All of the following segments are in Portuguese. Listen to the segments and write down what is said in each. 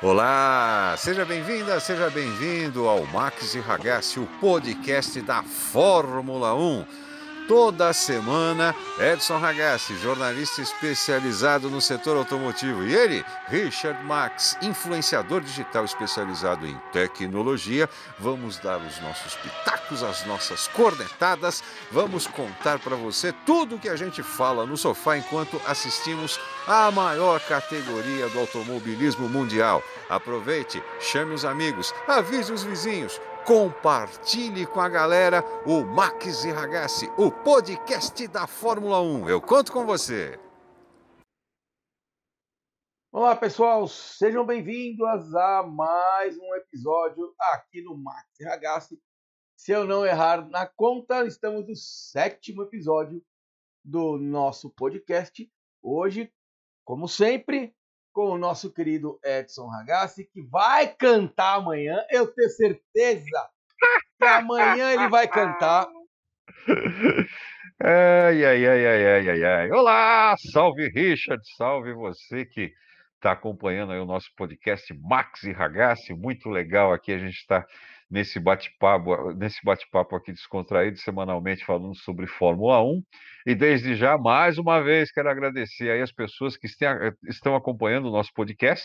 Olá, seja bem-vinda, seja bem-vindo ao Max e Ragazzi, o podcast da Fórmula 1. Toda semana, Edson Ragazzi, jornalista especializado no setor automotivo, e ele, Richard Max, influenciador digital especializado em tecnologia, vamos dar os nossos pitacos, as nossas cornetadas, vamos contar para você tudo o que a gente fala no sofá enquanto assistimos a maior categoria do automobilismo mundial. Aproveite, chame os amigos, avise os vizinhos, compartilhe com a galera o Max e Ragazzi, o podcast da Fórmula 1. Eu conto com você. Olá, pessoal, sejam bem-vindos a mais um episódio aqui no Max e Ragazzi. Se eu não errar na conta, estamos no sétimo episódio do nosso podcast. Hoje, como sempre, com o nosso querido Edson Ragazzi, que vai cantar amanhã. Eu tenho certeza que amanhã ele vai cantar. Ai, ai, ai, ai, ai, ai. Olá, salve Richard, salve você que está acompanhando aí o nosso podcast Max e Ragazzi, muito legal aqui a gente está nesse bate-papo, nesse bate-papo aqui descontraído semanalmente falando sobre Fórmula 1. E desde já, mais uma vez, quero agradecer aí as pessoas que estão acompanhando o nosso podcast,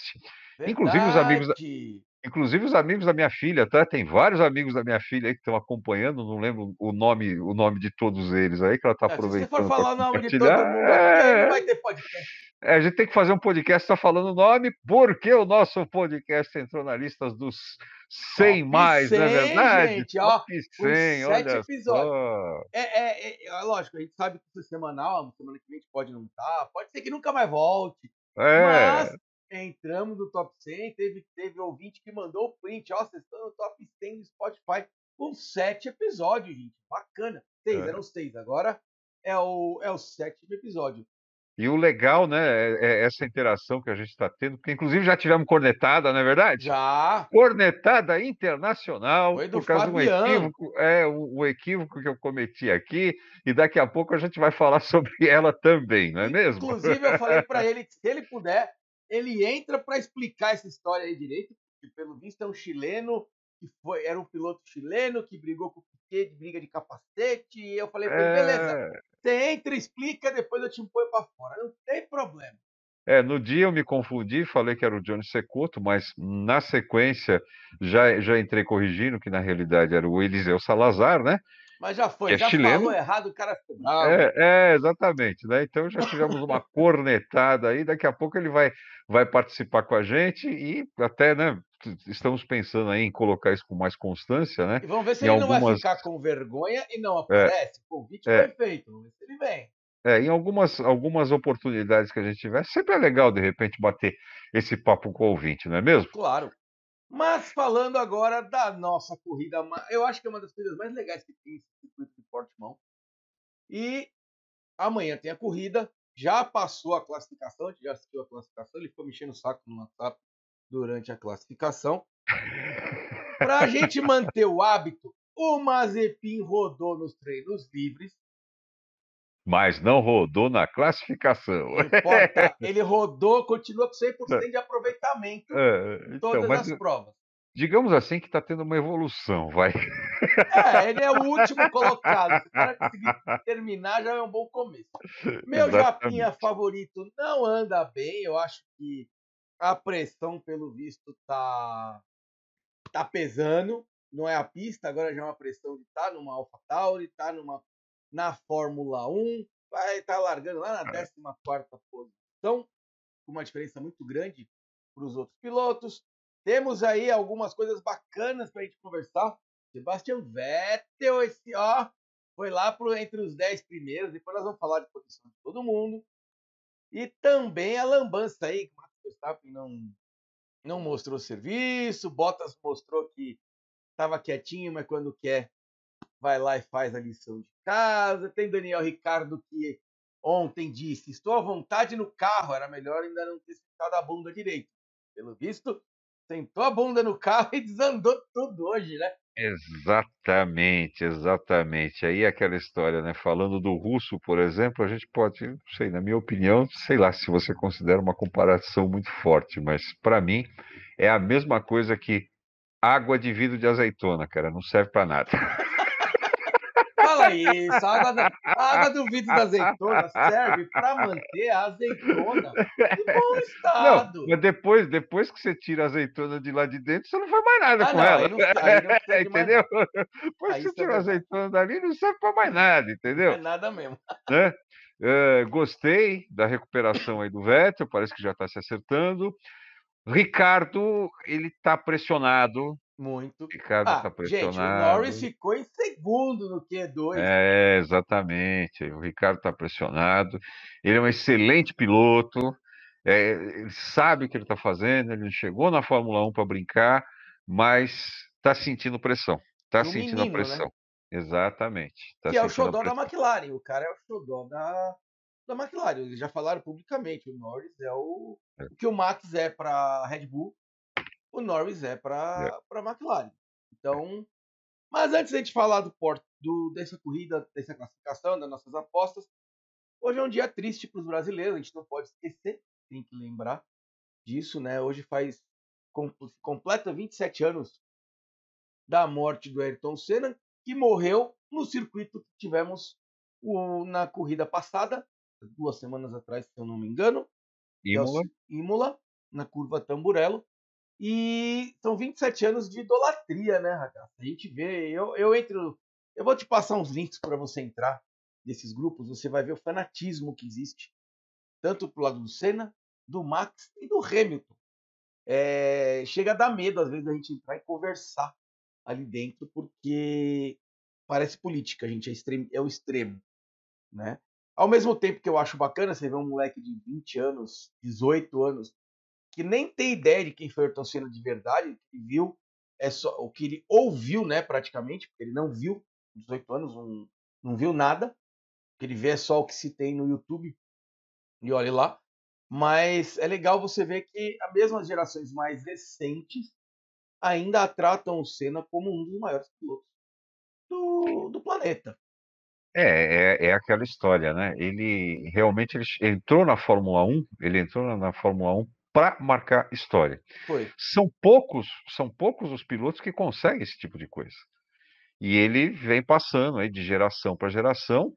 Verdade. inclusive os amigos inclusive os amigos da minha filha, tá? Tem vários amigos da minha filha aí que estão acompanhando, não lembro o nome, o nome de todos eles aí que ela está aproveitando. É, se você for falar o nome de todo mundo, é... não vai ter podcast. É, a gente tem que fazer um podcast só falando o nome, porque o nosso podcast entrou na lista dos 100 Top mais, 100, não é verdade? Gente, ó, Top 100, olha episódios. É, é, é, é, lógico, a gente sabe que isso é semanal, semana que vem a gente pode não estar, tá, pode ser que nunca mais volte. É. Mas entramos no top 100, teve, teve ouvinte que mandou o print, ó, vocês estão no top 100 do Spotify com sete episódios, gente. Bacana. Seis, é. eram seis, agora é o, é o sétimo episódio. E o legal, né, é, é essa interação que a gente está tendo, porque inclusive já tivemos cornetada, não é verdade? Já. Cornetada internacional, por causa Fabiano. de um equívoco, é, o, o, equívoco que eu cometi aqui, e daqui a pouco a gente vai falar sobre ela também, não é mesmo? Inclusive, eu falei para ele que se ele puder, ele entra para explicar essa história aí direito, porque pelo visto é um chileno que foi, era um piloto chileno que brigou com o Piquet de briga de capacete, e eu falei ele, beleza, é. você entra, explica, depois eu te ponho para fora, não tem problema. É, no dia eu me confundi, falei que era o Johnny Secuto, mas na sequência já, já entrei corrigindo que na realidade era o Eliseu Salazar, né? Mas já foi, é já chileno. falou errado, o cara ficou bravo. É, é, exatamente, né? Então já tivemos uma cornetada aí, daqui a pouco ele vai, vai participar com a gente e até, né, estamos pensando aí em colocar isso com mais constância, né? E vamos ver se em ele algumas... não vai ficar com vergonha e não é, aparece. É, o convite é, foi feito, vamos ver se ele vem. É, em algumas, algumas oportunidades que a gente tiver, sempre é legal, de repente, bater esse papo com o ouvinte, não é mesmo? Claro. Mas falando agora da nossa corrida, eu acho que é uma das coisas mais legais que tem esse circuito de Portimão. E amanhã tem a corrida, já passou a classificação, a gente já assistiu a classificação, ele ficou mexendo o saco no WhatsApp durante a classificação. Para a gente manter o hábito, o Mazepin rodou nos treinos livres, mas não rodou na classificação. Ele rodou, continua com 100% de aproveitamento é, em então, todas as provas. Digamos assim que está tendo uma evolução, vai. É, ele é o último colocado. Se o cara conseguir terminar, já é um bom começo. Meu Exatamente. Japinha favorito não anda bem. Eu acho que a pressão, pelo visto, tá, tá pesando. Não é a pista, agora já é uma pressão de estar tá numa AlphaTauri, tá numa na Fórmula 1, vai estar tá largando lá na 14 posição, com uma diferença muito grande para os outros pilotos. Temos aí algumas coisas bacanas para a gente conversar. Sebastian Vettel, esse ó, foi lá pro, entre os 10 primeiros. Depois nós vamos falar de posição de todo mundo. E também a lambança aí, que o Max Verstappen não, não mostrou serviço. Bottas mostrou que estava quietinho, mas quando quer vai lá e faz a lição de casa. Tem Daniel Ricardo que ontem disse: Estou à vontade no carro, era melhor ainda não ter sentado a bunda direito. Pelo visto, sentou a bunda no carro e desandou tudo hoje, né? Exatamente, exatamente. Aí aquela história, né? Falando do russo, por exemplo, a gente pode, não sei, na minha opinião, sei lá se você considera uma comparação muito forte, mas para mim é a mesma coisa que água de vidro de azeitona, cara, não serve para nada. Isso, a água, da, a água do vidro da azeitona serve para manter a azeitona em bom estado. Não, mas depois, depois que você tira a azeitona de lá de dentro, você não faz mais nada Ah, com não, ela. aí não- aí não mais entendeu? Depois que você tira a azeitona dali, não serve para mais nada, Não entendeu? é nada mesmo. né? Eh, gostei da recuperação aí do Vettel, parece que já está se acertando. Ricardo, ele está pressionado. Muito. Ricardo Ah, gente, o pressionado. Norris ficou em segundo no Q2. É, exatamente. O Ricardo está pressionado. Ele é um excelente piloto. é, ele sabe o que ele está fazendo. Ele chegou na Fórmula 1 para brincar, mas está sentindo pressão. Está sentindo menino, a né? pressão. Exatamente. Tá que é o xodó da. McLaren. O cara é o xodó da, da McLaren. Eles já falaram publicamente. O Norris é o, É. o que o Max é para Red Bull, o Norris é para para McLaren. Então, mas antes da gente falar do, do dessa corrida, dessa classificação, das nossas apostas, hoje é um dia triste para os brasileiros. A gente não pode esquecer, tem que lembrar disso, né? Hoje faz com- completa 27 anos da morte do Ayrton Senna, que morreu no circuito que tivemos o- na corrida passada, duas semanas atrás, se eu não me engano, é Imola. Imola, na curva Tamburello. E são 27 anos de idolatria, né, Ragazzi? A gente vê, eu, eu entro. Eu vou te passar uns links para você entrar nesses grupos, você vai ver o fanatismo que existe, tanto pro lado do Senna, do Max e do Hamilton. É, chega a dar medo, às vezes, a gente entrar e conversar ali dentro, porque parece política, gente, é, extremo, é o extremo, né? Ao mesmo tempo que eu acho bacana você ver um moleque de 20 anos, 18 anos, que nem tem ideia de quem foi Ayrton Senna de verdade, que viu é só o que ele ouviu, né, praticamente, porque ele não viu, 18 anos, não, não viu nada, o que ele vê é só o que se tem no YouTube, e olhe lá. Mas é legal você ver que as mesmas gerações mais recentes ainda tratam o Senna como um dos maiores pilotos do, do planeta. É, é, é aquela história, né? Ele realmente ele entrou na Fórmula 1, ele entrou na Fórmula 1 para marcar história. Foi. São poucos, são poucos os pilotos que conseguem esse tipo de coisa. E ele vem passando aí de geração para geração,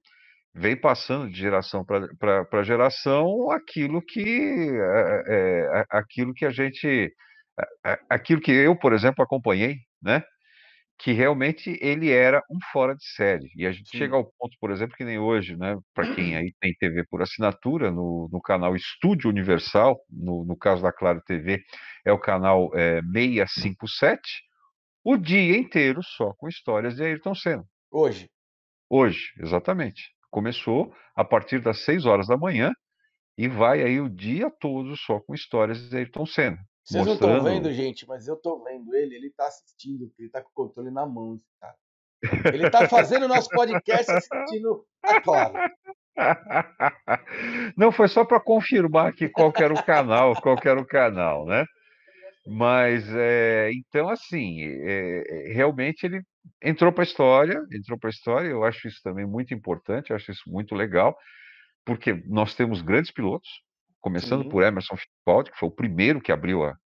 vem passando de geração para geração aquilo que é, é, aquilo que a gente, aquilo que eu, por exemplo, acompanhei, né? Que realmente ele era um fora de série. E a gente Sim. chega ao ponto, por exemplo, que nem hoje, né? Para quem aí tem TV por assinatura, no, no canal Estúdio Universal, no, no caso da Claro TV, é o canal é, 657, o dia inteiro só com histórias de Ayrton Senna. Hoje. Hoje, exatamente. Começou a partir das 6 horas da manhã e vai aí o dia todo só com histórias de Ayrton Senna. Vocês não estão mostrando- vendo, gente, mas eu tô vendo ele, ele tá assistindo, ele tá com o controle na mão, esse cara. Ele tá fazendo o nosso podcast assistindo a Claro. Não, foi só para confirmar aqui qual que era o canal, qual que era o canal, né? Mas, é, então, assim, é, é, realmente ele entrou para a história, entrou para a história, eu acho isso também muito importante, eu acho isso muito legal, porque nós temos grandes pilotos, começando Sim. por Emerson Fittipaldi, que foi o primeiro que abriu a,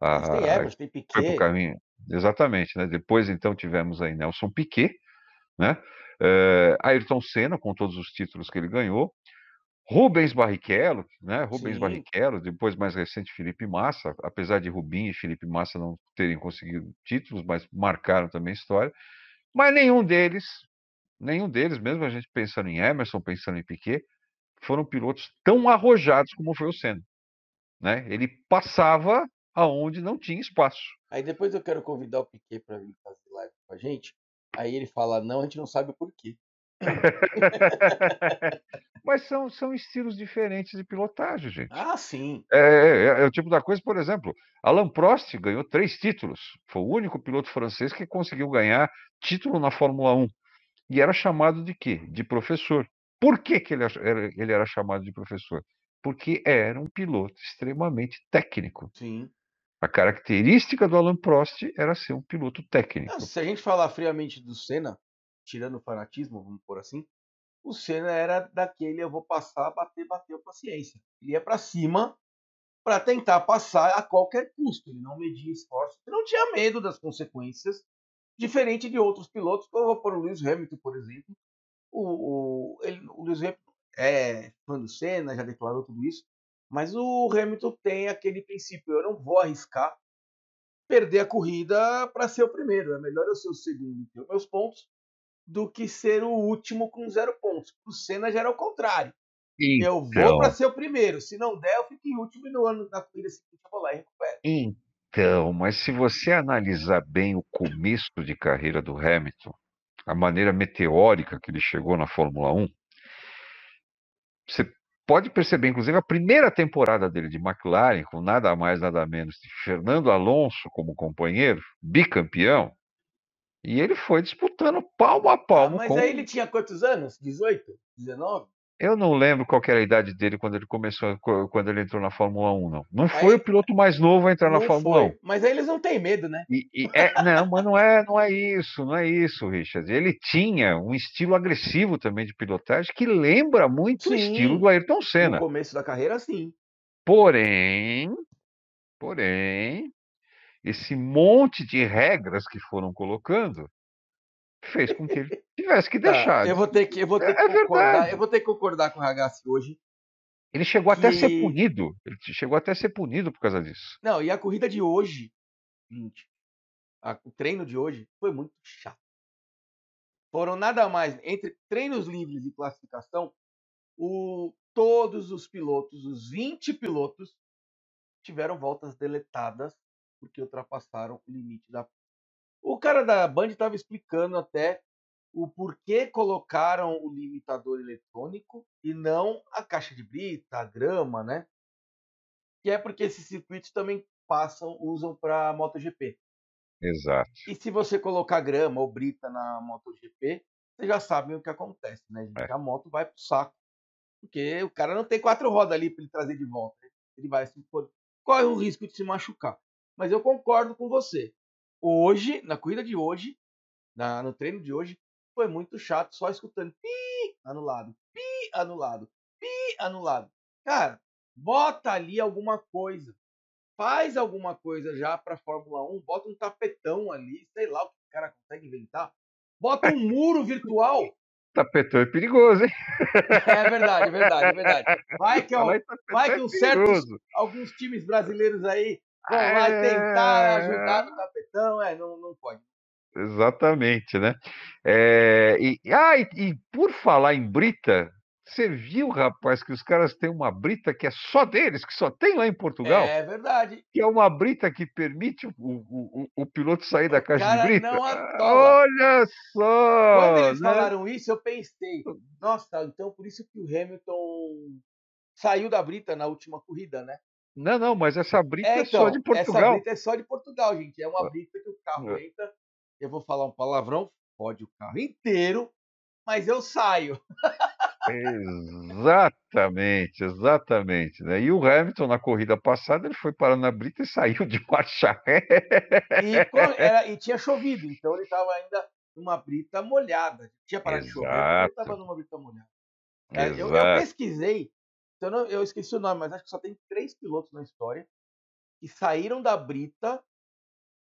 Mas tem Emerson, tem Piquet. caminho. Exatamente, né? Depois, então, tivemos aí Nelson Piquet, né? Eh, Ayrton Senna, com todos os títulos que ele ganhou. Rubens Barrichello, né? Rubens Sim. Barrichello, depois mais recente Felipe Massa, apesar de Rubinho e Felipe Massa não terem conseguido títulos, mas marcaram também a história. Mas nenhum deles, nenhum deles, mesmo a gente pensando em Emerson, pensando em Piquet, foram pilotos tão arrojados como foi o Senna, né? Ele passava aonde não tinha espaço. Aí depois eu quero convidar o Piquet pra vir fazer live com a gente. Aí ele fala, não, a gente não sabe o porquê. Mas são, são estilos diferentes de pilotagem, gente. Ah, sim. É, é- é o tipo da coisa, por exemplo, Alain Prost ganhou três títulos. Foi o único piloto francês que conseguiu ganhar título na Fórmula 1. E era chamado de quê? De professor. Por que, que ele, era, ele era chamado de professor? Porque era um piloto extremamente técnico. Sim. A característica do Alain Prost era ser um piloto técnico. Se a gente falar friamente do Senna, tirando o fanatismo, vamos por assim, o Senna era daquele eu vou passar, bater, bateu, paciência. Ele ia pra cima para tentar passar a qualquer custo. Ele não media esforço, ele não tinha medo das consequências, diferente de outros pilotos, como eu vou pôr o Lewis Hamilton, por exemplo. O, o, ele, o Lewis Hamilton é fã do Senna, já declarou tudo isso, mas o Hamilton tem aquele princípio: eu não vou arriscar perder a corrida para ser o primeiro. É melhor eu ser o segundo e ter meus pontos do que ser o último com zero pontos. O Senna já era o contrário. Então... Eu vou para ser o primeiro. Se não der, eu fico em último e no ano da corrida seguinte eu vou lá e recupero. Então, mas se você analisar bem o começo de carreira do Hamilton, a maneira meteórica que ele chegou na Fórmula 1, você pode perceber, inclusive, a primeira temporada dele de McLaren, com nada mais, nada menos de Fernando Alonso como companheiro, bicampeão, e ele foi disputando palmo a ah, palmo. Ah, mas com... aí ele tinha quantos anos? 18? 19? Eu não lembro qual era a idade dele quando ele começou, quando ele entrou na Fórmula 1, não. Não foi aí, o piloto mais novo a entrar na Fórmula foi. 1. Mas aí eles não têm medo, né? E, e é, não, mas não é, não é isso, não é isso, Richard. Ele tinha um estilo agressivo também de pilotagem que lembra muito sim, o estilo do Ayrton Senna. No começo da carreira, sim. Porém, porém, esse monte de regras que foram colocando fez com que ele tivesse que tá, deixar. Tá, eu vou ter que, eu vou ter é, que é concordar, verdade. eu vou ter que concordar com o Ragazzi hoje. Ele chegou que... até a ser punido. Ele chegou até a ser punido por causa disso. Não, e a corrida de hoje, gente, a, o treino de hoje foi muito chato. Foram nada mais entre treinos livres e classificação, o, todos os pilotos, os 20 pilotos, tiveram voltas deletadas porque ultrapassaram o limite da o cara da Band estava explicando até o porquê colocaram o limitador eletrônico e não a caixa de brita, a grama, né? Que é porque esses circuitos também passam, usam para MotoGP. Exato. E se você colocar grama ou brita na MotoGP, vocês já sabem o que acontece, né, gente? É. A moto vai pro saco. Porque o cara não tem quatro rodas ali para ele trazer de volta. Ele vai se corre o risco de se machucar. Mas eu concordo com você. Hoje, na corrida de hoje, na, no treino de hoje, foi muito chato só escutando pi, anulado, pi, anulado, pi, anulado. Cara, bota ali alguma coisa. Faz alguma coisa já para Fórmula 1, bota um tapetão ali, sei lá o que o cara consegue inventar. Bota um muro virtual. Tapetão é perigoso, hein? É verdade, é verdade, é verdade. Vai que, vai, vai que um certos, alguns times brasileiros aí vão lá é... tentar ajudar no tapetão, é, não, não pode. Exatamente, né? É, e, ah, e, e, por falar em brita, você viu, rapaz, que os caras têm uma brita que é só deles, que só tem lá em Portugal? É verdade. Que é uma brita que permite o, o, o, o piloto sair da caixa de brita. Não Olha só! Quando eles né? falaram isso, eu pensei, nossa, então por isso que o Hamilton saiu da brita na última corrida, né? Não, não, mas essa brita é, então, é só de Portugal. Essa brita é só de Portugal, gente. É uma brita que o carro é. entra. Eu vou falar um palavrão, pode o carro inteiro, mas eu saio. Exatamente, exatamente. Né? E o Hamilton, na corrida passada, ele foi parar na brita e saiu de marcha ré. E, era, e tinha chovido, então ele estava ainda numa brita molhada. Tinha parado Exato. de chover, ele estava numa brita molhada. Eu, eu, pesquisei eu, não, eu esqueci o nome, mas acho que só tem três pilotos na história que saíram da brita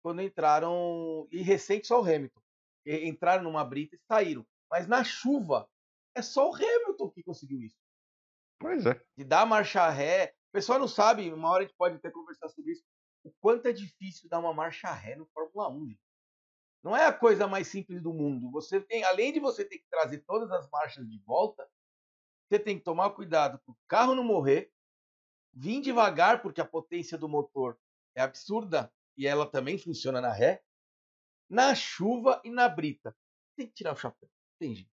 quando entraram. E recente só o Hamilton. Entraram numa brita e saíram. Mas na chuva, é só o Hamilton que conseguiu isso. Pois é. De dar marcha ré. O pessoal não sabe, uma hora a gente pode até conversar sobre isso, o quanto é difícil dar uma marcha ré no Fórmula 1. Gente. Não é a coisa mais simples do mundo. Você tem, além de você ter que trazer todas as marchas de volta, você tem que tomar cuidado para o carro não morrer, vir devagar, porque a potência do motor é absurda e ela também funciona na ré, na chuva e na brita. Tem que tirar o chapéu. Tem jeito.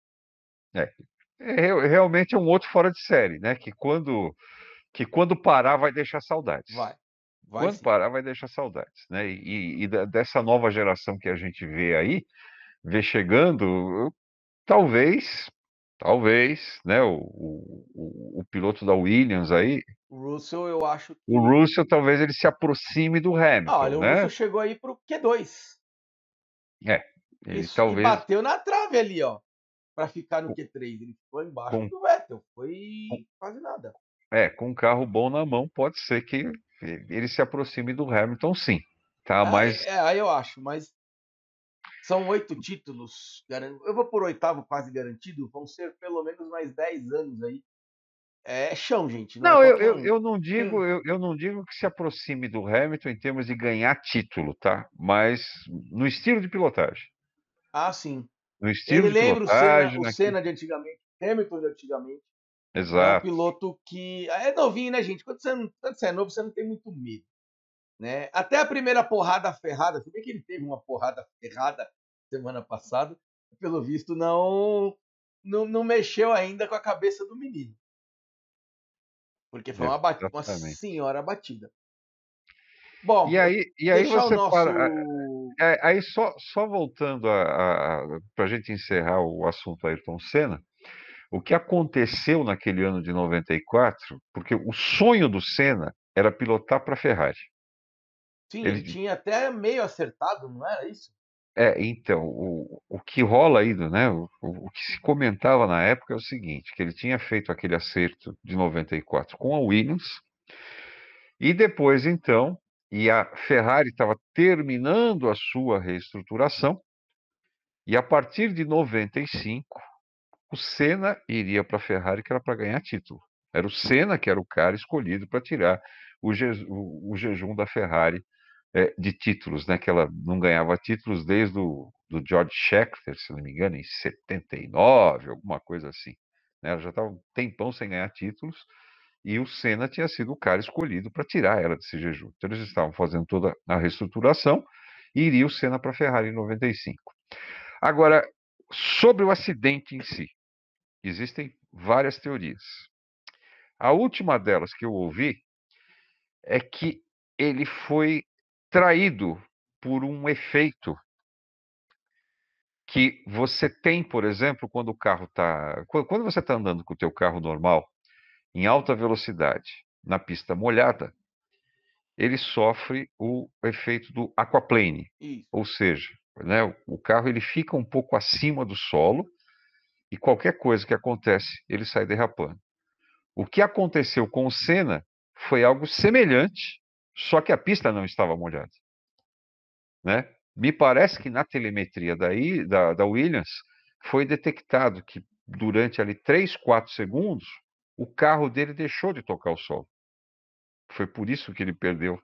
É, é, realmente é um outro fora de série, né? Que quando, que quando parar vai deixar saudades. Vai. vai quando sim. parar vai deixar saudades, né? E, e, dessa nova geração que a gente vê aí, vê chegando, talvez Talvez, né? O, o, o, piloto da Williams aí. O Russell, eu acho. Que... O Russell talvez ele se aproxime do Hamilton. Ah, olha, né? o Russell chegou aí pro Q2. É. Ele Isso, talvez. bateu na trave ali, ó. Pra ficar no Q3. Ele ficou embaixo Com... do Vettel. Foi quase nada. É, com um carro bom na mão, pode ser que ele se aproxime do Hamilton, sim. Tá, mas... É, aí eu acho, mas são oito títulos. Eu vou por oitavo quase garantido. Vão ser pelo menos mais dez anos aí. É chão, gente. Não, não é eu, eu, eu, não digo, hum. eu, eu não digo que se aproxime do Hamilton em termos de ganhar título, tá? Mas no estilo de pilotagem. Ah, sim. No estilo Ele de lembra pilotagem, o Senna, o Senna de antigamente, Hamilton de antigamente. Exato. É um piloto que. É novinho, né, gente? Quando você, quando você é novo, você não tem muito medo. Né? Até a primeira porrada ferrada, se bem que ele teve uma porrada ferrada semana passada, pelo visto não, não, não mexeu ainda com a cabeça do menino. Porque foi uma, bat... uma senhora batida. Bom, e aí, e aí você nosso... para. É, aí só, só voltando para a gente encerrar o assunto Ayrton Senna, o que aconteceu naquele ano de 94, porque o sonho do Senna era pilotar para a Ferrari. Sim, ele... tinha até meio acertado, não era isso? É, então, o, o que rola aí, né, o, o, que se comentava na época é o seguinte, que ele tinha feito aquele acerto de 94 com a Williams, e depois, então, e a Ferrari estava terminando a sua reestruturação, e a partir de 95, o Senna iria para a Ferrari, que era para ganhar título. Era o Senna que era o cara escolhido para tirar o, je, o, o, jejum da Ferrari é, de títulos, né? Que ela não ganhava títulos desde o do George Scheckter, se não me engano, em 79, alguma coisa assim. Né? Ela já estava um tempão sem ganhar títulos e o Senna tinha sido o cara escolhido para tirar ela desse jejum. Então eles estavam fazendo toda a reestruturação e iria o Senna para a Ferrari em 95. Agora, sobre o acidente em si, Existem várias teorias. A última delas que eu ouvi é que ele foi traído por um efeito que você tem, por exemplo, quando o carro está. Quando você está andando com o teu carro normal, em alta velocidade, na pista molhada, ele sofre o efeito do aquaplane. Isso. Ou seja, né, o carro ele fica um pouco acima do solo e qualquer coisa que acontece, ele sai derrapando. O que aconteceu com o Senna foi algo semelhante, só que a pista não estava molhada. Né? Me parece que na telemetria daí, da, da Williams foi detectado que durante ali 3, 4 segundos o carro dele deixou de tocar o solo. Foi por isso que ele perdeu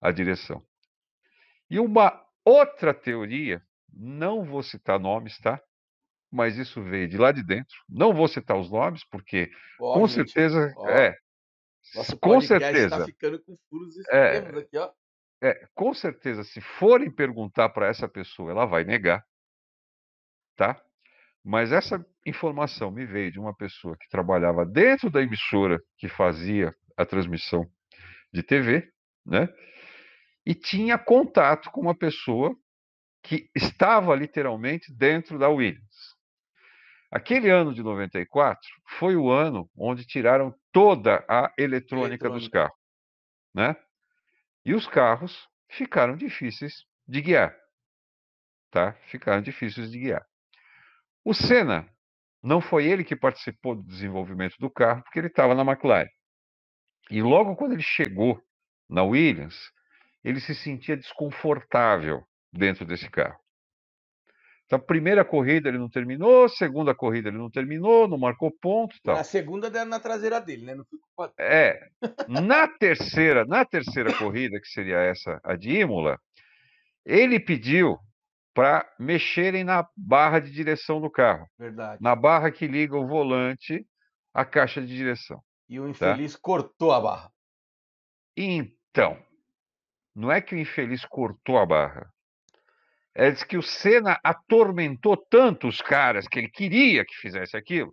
a direção. E uma outra teoria, não vou citar nomes, tá? mas isso veio de lá de dentro. Não vou citar os nomes, porque ó, com gente, certeza. Ó, é. Com tá certeza. Ficando com furos é, aqui, ó. É, com certeza, se forem perguntar para essa pessoa, ela vai negar. Tá? Mas essa informação me veio de uma pessoa que trabalhava dentro da emissora que fazia a transmissão de TV, né? E tinha contato com uma pessoa que estava literalmente dentro da Williams. Aquele ano de 94 foi o ano onde tiraram toda a eletrônica, eletrônica. dos carros, né? E os carros ficaram difíceis de guiar, tá? Ficaram difíceis de guiar. O Senna não foi ele que participou do desenvolvimento do carro, porque ele estava na McLaren. E logo quando ele chegou na Williams, ele se sentia desconfortável dentro desse carro. Então, primeira corrida ele não terminou, segunda corrida ele não terminou, não marcou ponto. Tal. Na segunda deram na traseira dele, né? Não ficou... É. Na terceira, na terceira corrida, que seria essa, a de Imola, ele pediu para mexerem na barra de direção do carro. Verdade. Na barra que liga o volante à caixa de direção. E o tá? infeliz tá? cortou a barra. Então, não é que o infeliz cortou a barra. É, diz que o Senna atormentou tanto os caras que ele queria que fizesse aquilo,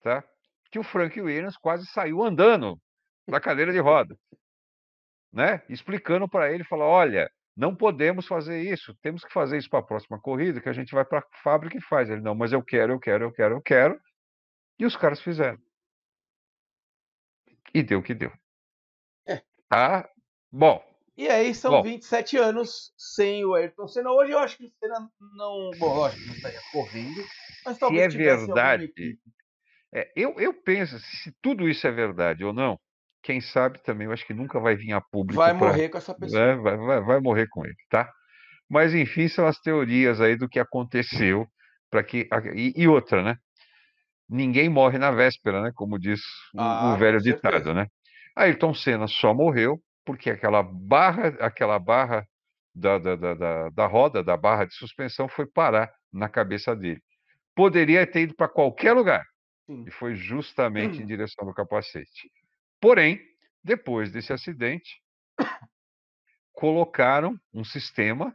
tá? que o Frank Williams quase saiu andando da cadeira de roda, né? explicando para ele, falou, olha, não podemos fazer isso, temos que fazer isso para a próxima corrida, que a gente vai para a fábrica e faz. Ele, não, mas eu quero, eu quero, eu quero, eu quero. E os caras fizeram. E deu o que deu. É. Tá? Bom, e aí são Bom, 27 anos sem o Ayrton Senna. Hoje eu acho que o Senna não. Bom, lógico, não estaria correndo, mas talvez se é verdade, É, eu, eu penso, se tudo isso é verdade ou não, quem sabe também, eu acho que nunca vai vir a público. Vai morrer pra, com essa pessoa. Né, vai, vai, vai morrer com ele, tá? Mas enfim, são as teorias aí do que aconteceu para que e, e, outra, né? Ninguém morre na véspera, né? Como diz o, ah, o velho ditado, né? Ayrton Senna só morreu porque aquela barra, aquela barra da, da, da, da, roda, da barra de suspensão, foi parar na cabeça dele. Poderia ter ido para qualquer lugar. Sim. E foi justamente em direção do capacete. Porém, depois desse acidente, colocaram um sistema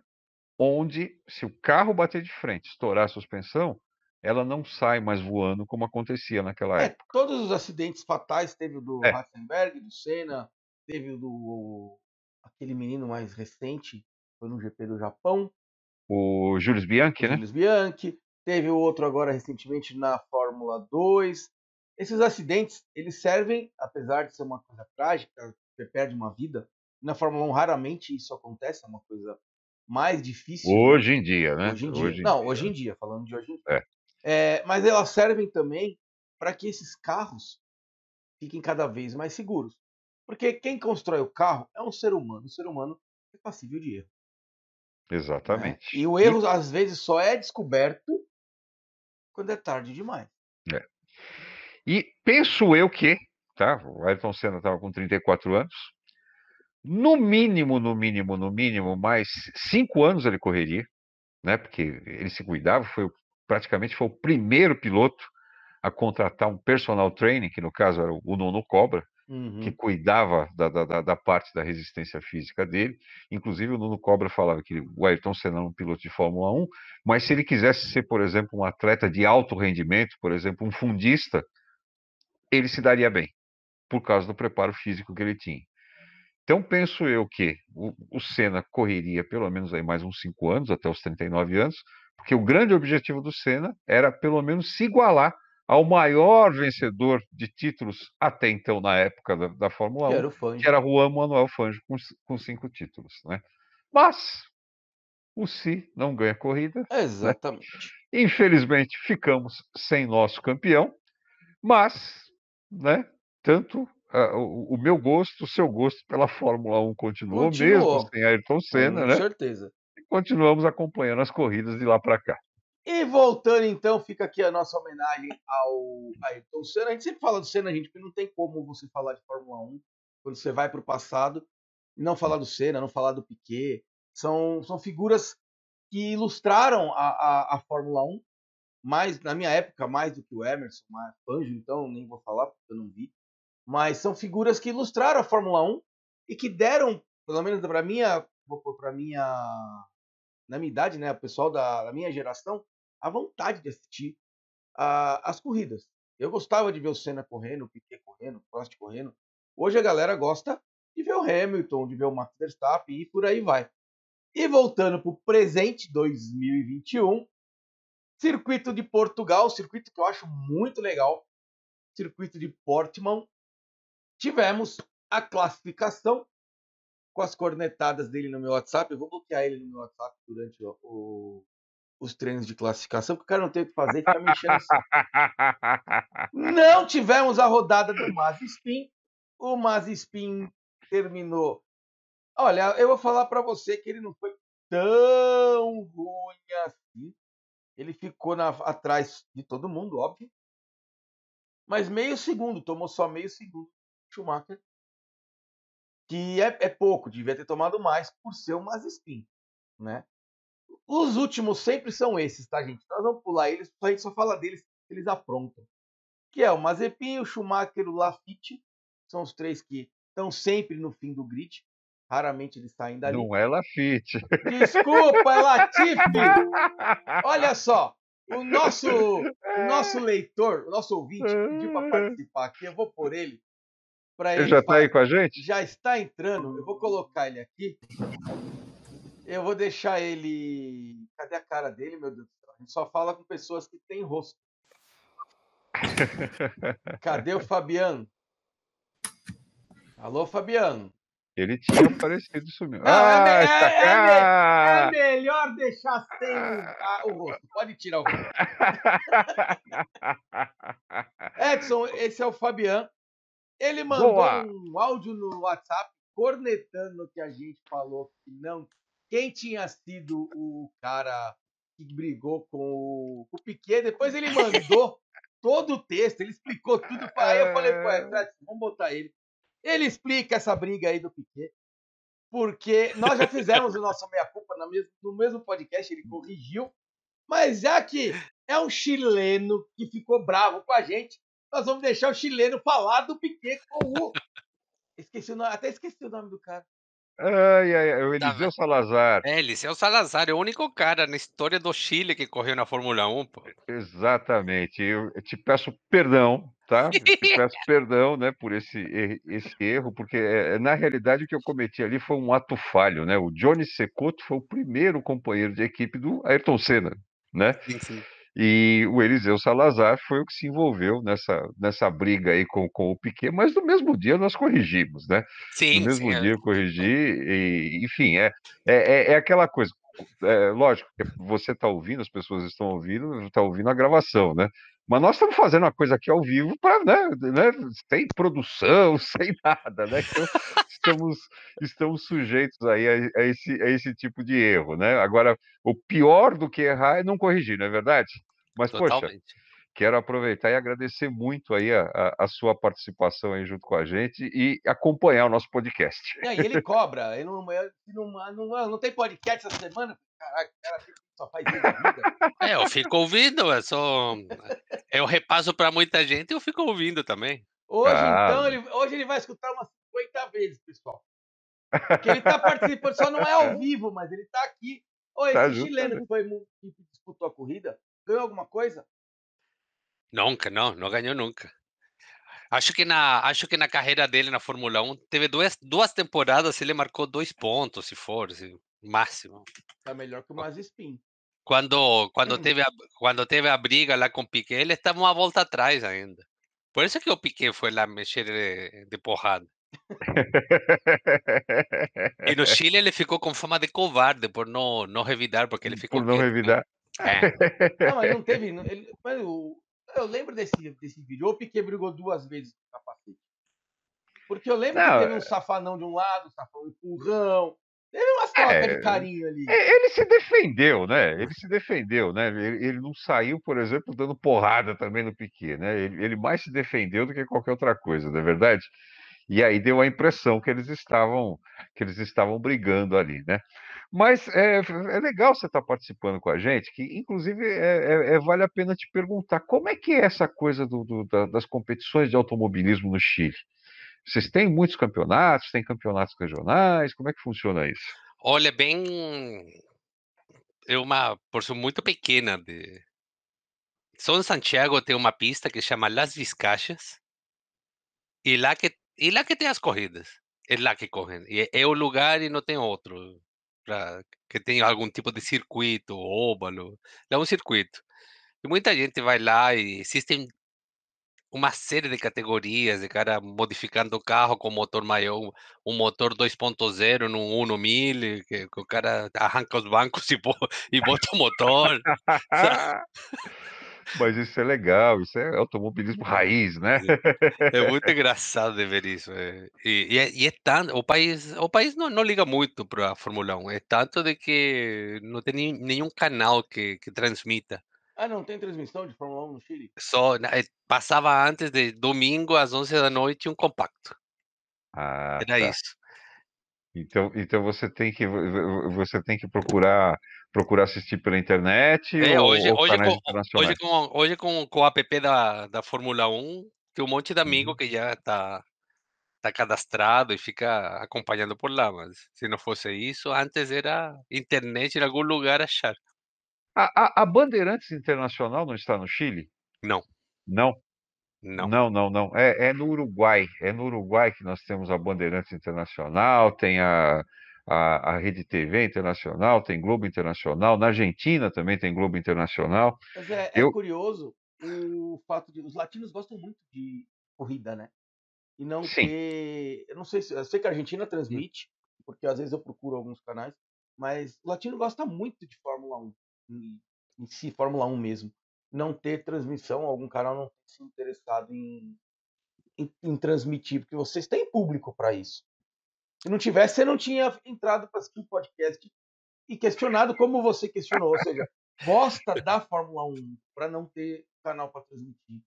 onde, se o carro bater de frente, estourar a suspensão, ela não sai mais voando como acontecia naquela é, época. Todos os acidentes fatais, teve o do é. Rassenberg, do Senna, teve o do aquele menino mais recente, foi no GP do Japão. O Julius Bianchi, o né? Julius Bianchi. Teve o outro agora recentemente na Fórmula 2. Esses acidentes, eles servem, apesar de ser uma coisa trágica, você perde uma vida. Na Fórmula 1 raramente isso acontece, é uma coisa mais difícil. Hoje em dia, né? Hoje em dia. Hoje em Não, dia. hoje em dia, falando de hoje em dia. É. É, mas elas servem também para que esses carros fiquem cada vez mais seguros. Porque quem constrói o carro é um ser humano. O ser humano é passível de erro. Né? Exatamente. Né? E o erro, e... às vezes, só é descoberto quando é tarde demais. É. E penso eu que, tá? O Ayrton Senna estava com 34 anos. No mínimo, no mínimo, no mínimo, mais cinco anos ele correria, né? Porque ele se cuidava, foi praticamente foi o primeiro piloto a contratar um personal training, que no caso era o Nono Cobra, uhum. que cuidava da, da, da, parte da resistência física dele. Inclusive, o Nuno Cobra falava que o Ayrton Senna era um piloto de Fórmula 1, mas se ele quisesse ser, por exemplo, um atleta de alto rendimento, por exemplo, um fundista, ele se daria bem, por causa do preparo físico que ele tinha. Então, penso eu que o, o Senna correria pelo menos aí mais uns cinco anos, até os 39 anos, porque o grande objetivo do Senna era pelo menos se igualar ao maior vencedor de títulos até então na época da, da Fórmula que 1, era que era Juan Manuel Fangio com, com cinco títulos, né? Mas o Si não ganha corrida. Né? Exatamente. Né? Infelizmente ficamos sem nosso campeão, mas, né? Tanto uh, o, o, meu gosto, o seu gosto pela Fórmula 1 continuou, continuou. mesmo sem Ayrton Senna, Com né? Certeza. E continuamos acompanhando as corridas de lá para cá. E voltando então, fica aqui a nossa homenagem ao Ayrton Senna. A gente sempre fala do Senna, gente, porque não tem como você falar de Fórmula 1 quando você vai para o passado e não falar do Senna, não falar do Piquet. São, são figuras que ilustraram a, a, a Fórmula 1, mais, na minha época, mais do que o Emerson, mais Fangio, então nem vou falar porque eu não vi. Mas são figuras que ilustraram a Fórmula 1 e que deram, pelo menos para minha, para minha, na minha idade, né, o pessoal da, da minha geração, a vontade de assistir uh, as corridas. Eu gostava de ver o Senna correndo, o Piquet correndo, o Prost correndo. Hoje a galera gosta de ver o Hamilton, de ver o Max Verstappen e por aí vai. E voltando para o presente 2021, circuito de Portugal, circuito que eu acho muito legal, circuito de Portimão. Tivemos a classificação com as cornetadas dele no meu WhatsApp. Eu vou bloquear ele no meu WhatsApp durante o, os treinos de classificação, porque o cara não tem o que fazer e fica mexendo. não tivemos a rodada do Mazespin. O Mazespin terminou. Olha, eu vou falar para você que ele não foi tão ruim assim. Ele ficou na, atrás de todo mundo, óbvio. Mas meio segundo, tomou só meio segundo. Schumacher. Que é, é pouco, devia ter tomado mais por ser o Mazespin, né? Os últimos sempre são esses, tá, gente? Nós vamos pular eles, a gente só fala deles eles aprontam. Que é o Mazepin, o Schumacher, o Lafitte. São os três que estão sempre no fim do grid. Raramente eles saem dali. Não é Lafitte. Desculpa, é Latifi! Olha só, o nosso, o nosso leitor, o nosso ouvinte pediu para participar aqui. Eu vou por ele. Ele, ele já está aí com a gente? Já está entrando. Eu vou colocar ele aqui. Eu vou deixar ele. Cadê a cara dele, meu Deus do céu? A gente só fala com pessoas que têm rosto. Cadê o Fabiano? Alô, Fabiano? Ele tinha aparecido e sumiu. Não, ah, é, é, é, é, melhor deixar sem o rosto. Pode tirar o rosto. é Edson, esse é o Fabian. Ele mandou Boa. um áudio no WhatsApp cornetando o que a gente falou que não. Quem tinha sido o cara que brigou com o, o Piquet, depois ele mandou todo o texto, ele explicou tudo. Aí eu falei, pô, Edson, vamos botar ele. Ele explica essa briga aí do Piquet, porque nós já fizemos o nosso meia-culpa no mesmo, no mesmo podcast, ele corrigiu, mas já que é um chileno que ficou bravo com a gente, nós vamos deixar o chileno falar do Piquet com o. Esqueci o nome, até esqueci o nome do cara. Ai, ai, ai, o Tá Eliseu Salazar. É, Eliseu Salazar é o único cara na história do Chile que correu na Fórmula 1, pô. Exatamente. Eu, te peço perdão, tá? Eu te peço perdão, né, por esse, er- esse erro, porque é, na realidade o que eu cometi ali foi um ato falho, né? O Johnny Secoto foi o primeiro companheiro de equipe do Ayrton Senna, né? Sim, sim. E o Eliseu Salazar foi o que se envolveu nessa, nessa briga aí com, com o Piquet, mas no mesmo dia nós corrigimos, né? Sim, No mesmo sim, é. dia eu corrigi, e, enfim, é, é, é- é aquela coisa. É, lógico, você está ouvindo, as pessoas estão ouvindo, estão ouvindo a gravação, né? Mas nós estamos fazendo uma coisa aqui ao vivo para, né, né, sem produção, sem nada, né? Então, estamos, estamos sujeitos aí a, a esse, a esse tipo de erro, né? Agora, o pior do que errar é não corrigir, não é verdade? Mas, poxa, Totalmente. quero aproveitar e agradecer muito aí a, a- a sua participação aí junto com a gente e acompanhar o nosso podcast. E ele cobra. Ele não, ele não, não, não tem podcast essa semana? Caraca, o cara só faz isso vida. É, eu fico ouvindo, é só. Eu repasso pra muita gente e eu fico ouvindo também. Hoje, Ah. então, ele, hoje ele vai escutar umas 50 vezes, pessoal. Porque ele tá participando, só não é ao vivo, mas ele tá aqui. Ô, esse Tá chileno que, foi, que disputou a corrida, ganhou alguma coisa? Nunca, não, não ganhou nunca. Acho que na, acho que na carreira dele na Fórmula 1 teve duas, duas temporadas, ele marcou dois pontos, se for, se- máximo. Tá melhor que o Mazespin. Quando, quando, teve a, quando teve a briga lá com o Piquet, ele estava uma volta atrás ainda. Por isso que o Piquet foi lá mexer de, de porrada. E no Chile ele ficou com fama de covarde por não, não revidar, porque ele ficou Por não quieto. revidar. É, Não, mas não teve. ele- mas o- eu lembro desse, desse vídeo. O Piquet brigou duas vezes com o capacete. Porque eu lembro Não, que teve um safanão de um lado, um safão empurrão. Teve umas trocas É, de carinho ali. Ele se defendeu, né? Ele se defendeu, né? Ele, ele não saiu, por exemplo, dando porrada também no Piquet, né? Ele, ele mais se defendeu do que qualquer outra coisa, não é verdade? E aí deu a impressão que eles estavam que eles estavam brigando ali, né? Mas é, é legal você estar participando com a gente, que inclusive é, é- é- vale a pena te perguntar como é que é essa coisa do- do- da- das competições de automobilismo no Chile? Vocês têm muitos campeonatos, têm campeonatos regionais, como é que funciona isso? olha, bem. É uma porção muito pequena de. Em Santiago tem uma pista que chama Las Vizcachas. E lá que, e lá que tem as corridas. É lá que correm. E é o lugar e não tem outro. Pra, que tem algum tipo de circuito, óvalo. É um circuito. E muita gente vai lá e existem uma série de categorias de cara modificando o carro com motor maior, um motor 2.0 num Uno 1000, que, que o cara arranca os bancos e, bo- e bota o motor. Mas isso é legal, isso é automobilismo raiz, né? É muito engraçado de ver isso. é. E, e é, e é tanto, o país, o país não, não liga muito para a Fórmula 1, é tanto de que não tem nenhum canal que, que transmita. Ah, não tem transmissão de Fórmula 1 no Chile? Só eh, passava antes de domingo às 11 da noite um compacto. Ah, Era tá. isso. Então, então você tem que vo- vo- você tem que procurar procurar assistir pela internet É, ou, hoje, ou hoje, com, hoje, com, hoje com, com o app da, da Fórmula 1, tem um monte de amigo Uhum. que já tá, tá cadastrado e fica acompanhando por lá, mas se não fosse isso, antes era internet em algum lugar achar. A, a, a Bandeirantes Internacional não está no Chile? Não, Não, não. não, não, não. É, é no Uruguai. É no Uruguai que nós temos a Bandeirantes Internacional, tem a, a, a Rede TV Internacional, tem Globo Internacional. Na Argentina também tem Globo Internacional. Mas é, é Eu- curioso o fato de. Os latinos gostam muito de corrida, né? E não Sim. ter. Eu não sei se. Eu sei que a Argentina transmite, porque às vezes eu procuro alguns canais, mas o latino gosta muito de Fórmula 1. Em, si, Fórmula 1 mesmo. não ter transmissão, algum canal não ter se interessado em, em, em transmitir, porque vocês têm público para isso. Se não tivesse, você não tinha entrado para assistir o podcast e questionado como você questionou. Ou seja, gosta da Fórmula 1 para não ter canal para transmitir.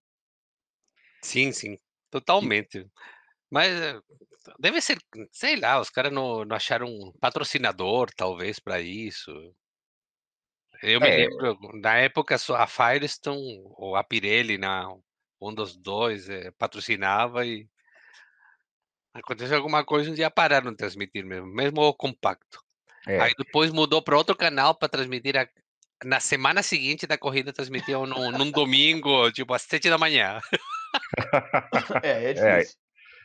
Sim, sim, totalmente. Mas eh, deve ser, sei lá, os caras não, não acharam um patrocinador, talvez, para isso. Eu me É, lembro, na época, a Firestone ou a Pirelli, na, um dos dois, eh, patrocinava e aconteceu alguma coisa, um dia pararam de transmitir mesmo, mesmo o compacto. Aí é. depois mudou para outro canal para transmitir a, na semana seguinte da corrida, transmitiam num, num domingo, tipo às sete da manhã. É, é É, difícil.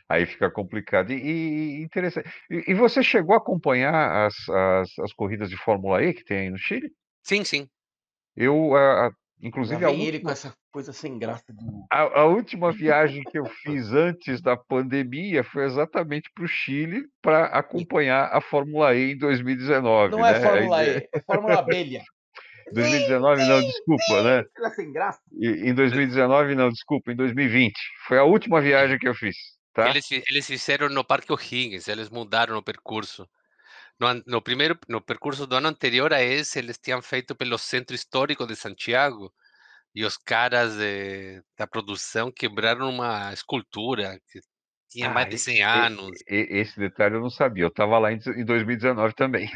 aí fica complicado. E, e interessante. E, e você chegou a acompanhar as, as, as corridas de Fórmula E que tem aí no Chile? Sim, sim. Eu, a- a- Lá inclusive, a ele com essa coisa sem graça de a, a última viagem que eu fiz antes da pandemia foi exatamente para o Chile para acompanhar a Fórmula E em 2019, Não é né? Fórmula Aí, E, é Fórmula Abelha. 2019 não, desculpa, né? Coisa sem graça. E- Em 2019 não, desculpa, em 2020. Foi a última viagem que eu fiz, tá? Eles, eles fizeram no Parque O'Higgins, eles mudaram o percurso. No, no primeiro, no percurso do ano anterior a esse, eles tinham feito pelo Centro Histórico de Santiago e os caras de- da produção quebraram uma escultura que tinha mais Ah, de e- 100 e- anos. e- esse detalhe eu não sabia. Eu estava lá em, em 2019 também.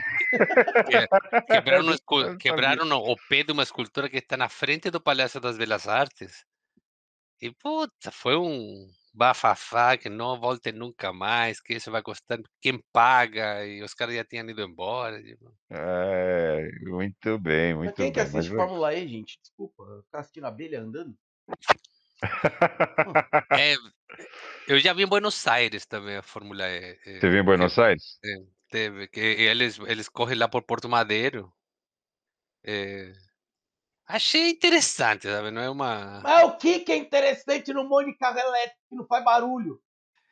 Quebraram, quebraram o pé de uma escultura que está na frente do Palácio das Belas Artes. E puta, foi um bafafá que não volte nunca mais, que isso vai custar quem paga, e os caras já tinham ido embora. tipo. É, muito bem, Pra muito quem que bem. Mas assiste Fórmula E, gente, desculpa, tá assistindo abelha andando? É, eu já vi em Buenos Aires também a Fórmula E. eh, Você viu em Buenos Aires? Teve, que eles, eles correm lá por Porto Madeiro. É, achei interessante, sabe? Não é uma. Mas o que, que é interessante no monte de carro elétrico que não faz barulho?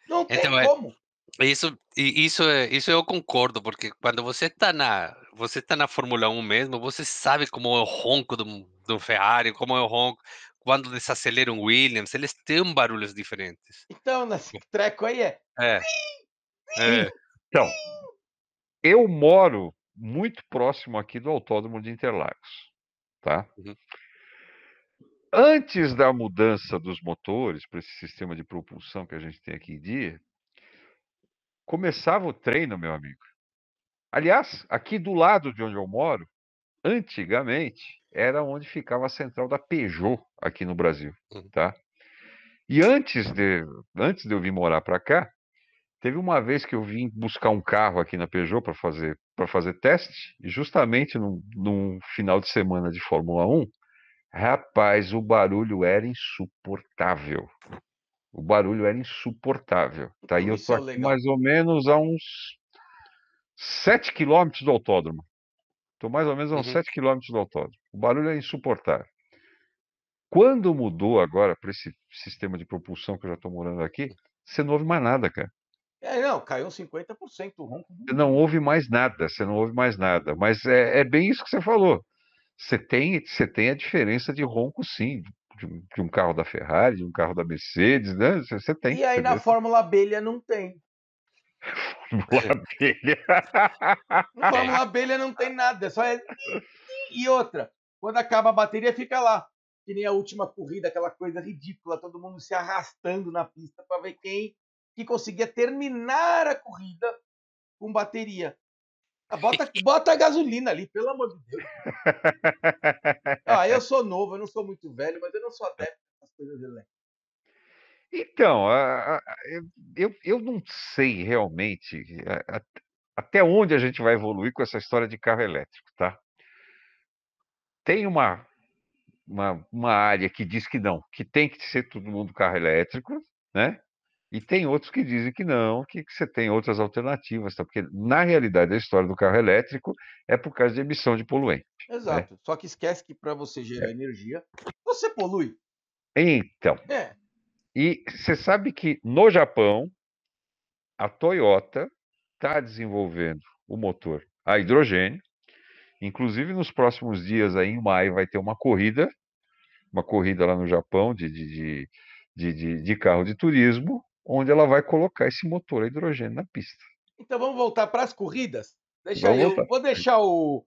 Não tem Então, é- como. Isso, e isso, é- isso eu concordo, porque quando você está na, você tá na Fórmula 1 mesmo, você sabe como é o ronco do, do Ferrari, como é o ronco, quando desacelera um Williams, eles têm barulhos diferentes. Então, nesse treco aí é. É. é. Então, eu moro muito próximo aqui do Autódromo de Interlagos, tá? Uhum. Antes da mudança dos motores para esse sistema de propulsão que a gente tem aqui em dia, começava o treino, meu amigo. Aliás, aqui do lado de onde eu moro, antigamente era onde ficava a central da Peugeot aqui no Brasil, Uhum. tá? E antes de, antes de eu vir morar para cá, teve uma vez que eu vim buscar um carro aqui na Peugeot para fazer para fazer teste, e justamente num, num final de semana de Fórmula 1, rapaz, o barulho era insuportável. O barulho era insuportável. Tá aí eu tô é aqui mais ou menos a uns 7 quilômetros do autódromo. Tô mais ou menos a uns Uhum. 7 quilômetros do autódromo. O barulho é insuportável. Quando mudou agora para esse sistema de propulsão que eu já estou morando aqui, você não ouve mais nada, cara. É, não, caiu uns 50% o ronco. Não ouve mais nada, você não ouve mais nada. Mas é, é bem isso que você falou. Você tem, você tem a diferença de ronco, sim, de, um- de um carro da Ferrari, de um carro da Mercedes, né? Você, você tem. E aí na vê Fórmula Abelha não tem. Fórmula dele. Na Fórmula Abelha não tem nada, só é. E outra, quando acaba a bateria, fica lá. Que nem a última corrida, aquela coisa ridícula, todo mundo se arrastando na pista para ver quem que conseguia terminar a corrida com bateria. Ah, Bota, bota a gasolina ali, pelo amor de Deus. Ah, eu sou novo, eu não sou muito velho, mas eu não sou adepto dessas coisas elétricas. Então, a- a- eu, eu, não sei realmente a- até onde a gente vai evoluir com essa história de carro elétrico, tá? Tem uma, uma, uma área que diz que não, que tem que ser todo mundo carro elétrico, né? E tem outros que dizem que não, que, que você tem outras alternativas, tá? Porque na realidade a história do carro elétrico é por causa de emissão de poluente. Exato. Só que esquece que para você gerar energia, você polui. Então, É. E você sabe que no Japão, a Toyota está desenvolvendo o motor a hidrogênio. Inclusive, nos próximos dias, aí, em maio, vai ter uma corrida uma corrida lá no Japão de, de, de, de, de carro de turismo, onde ela vai colocar esse motor a hidrogênio na pista. Então vamos voltar para as corridas? Deixa eu, vou deixar o,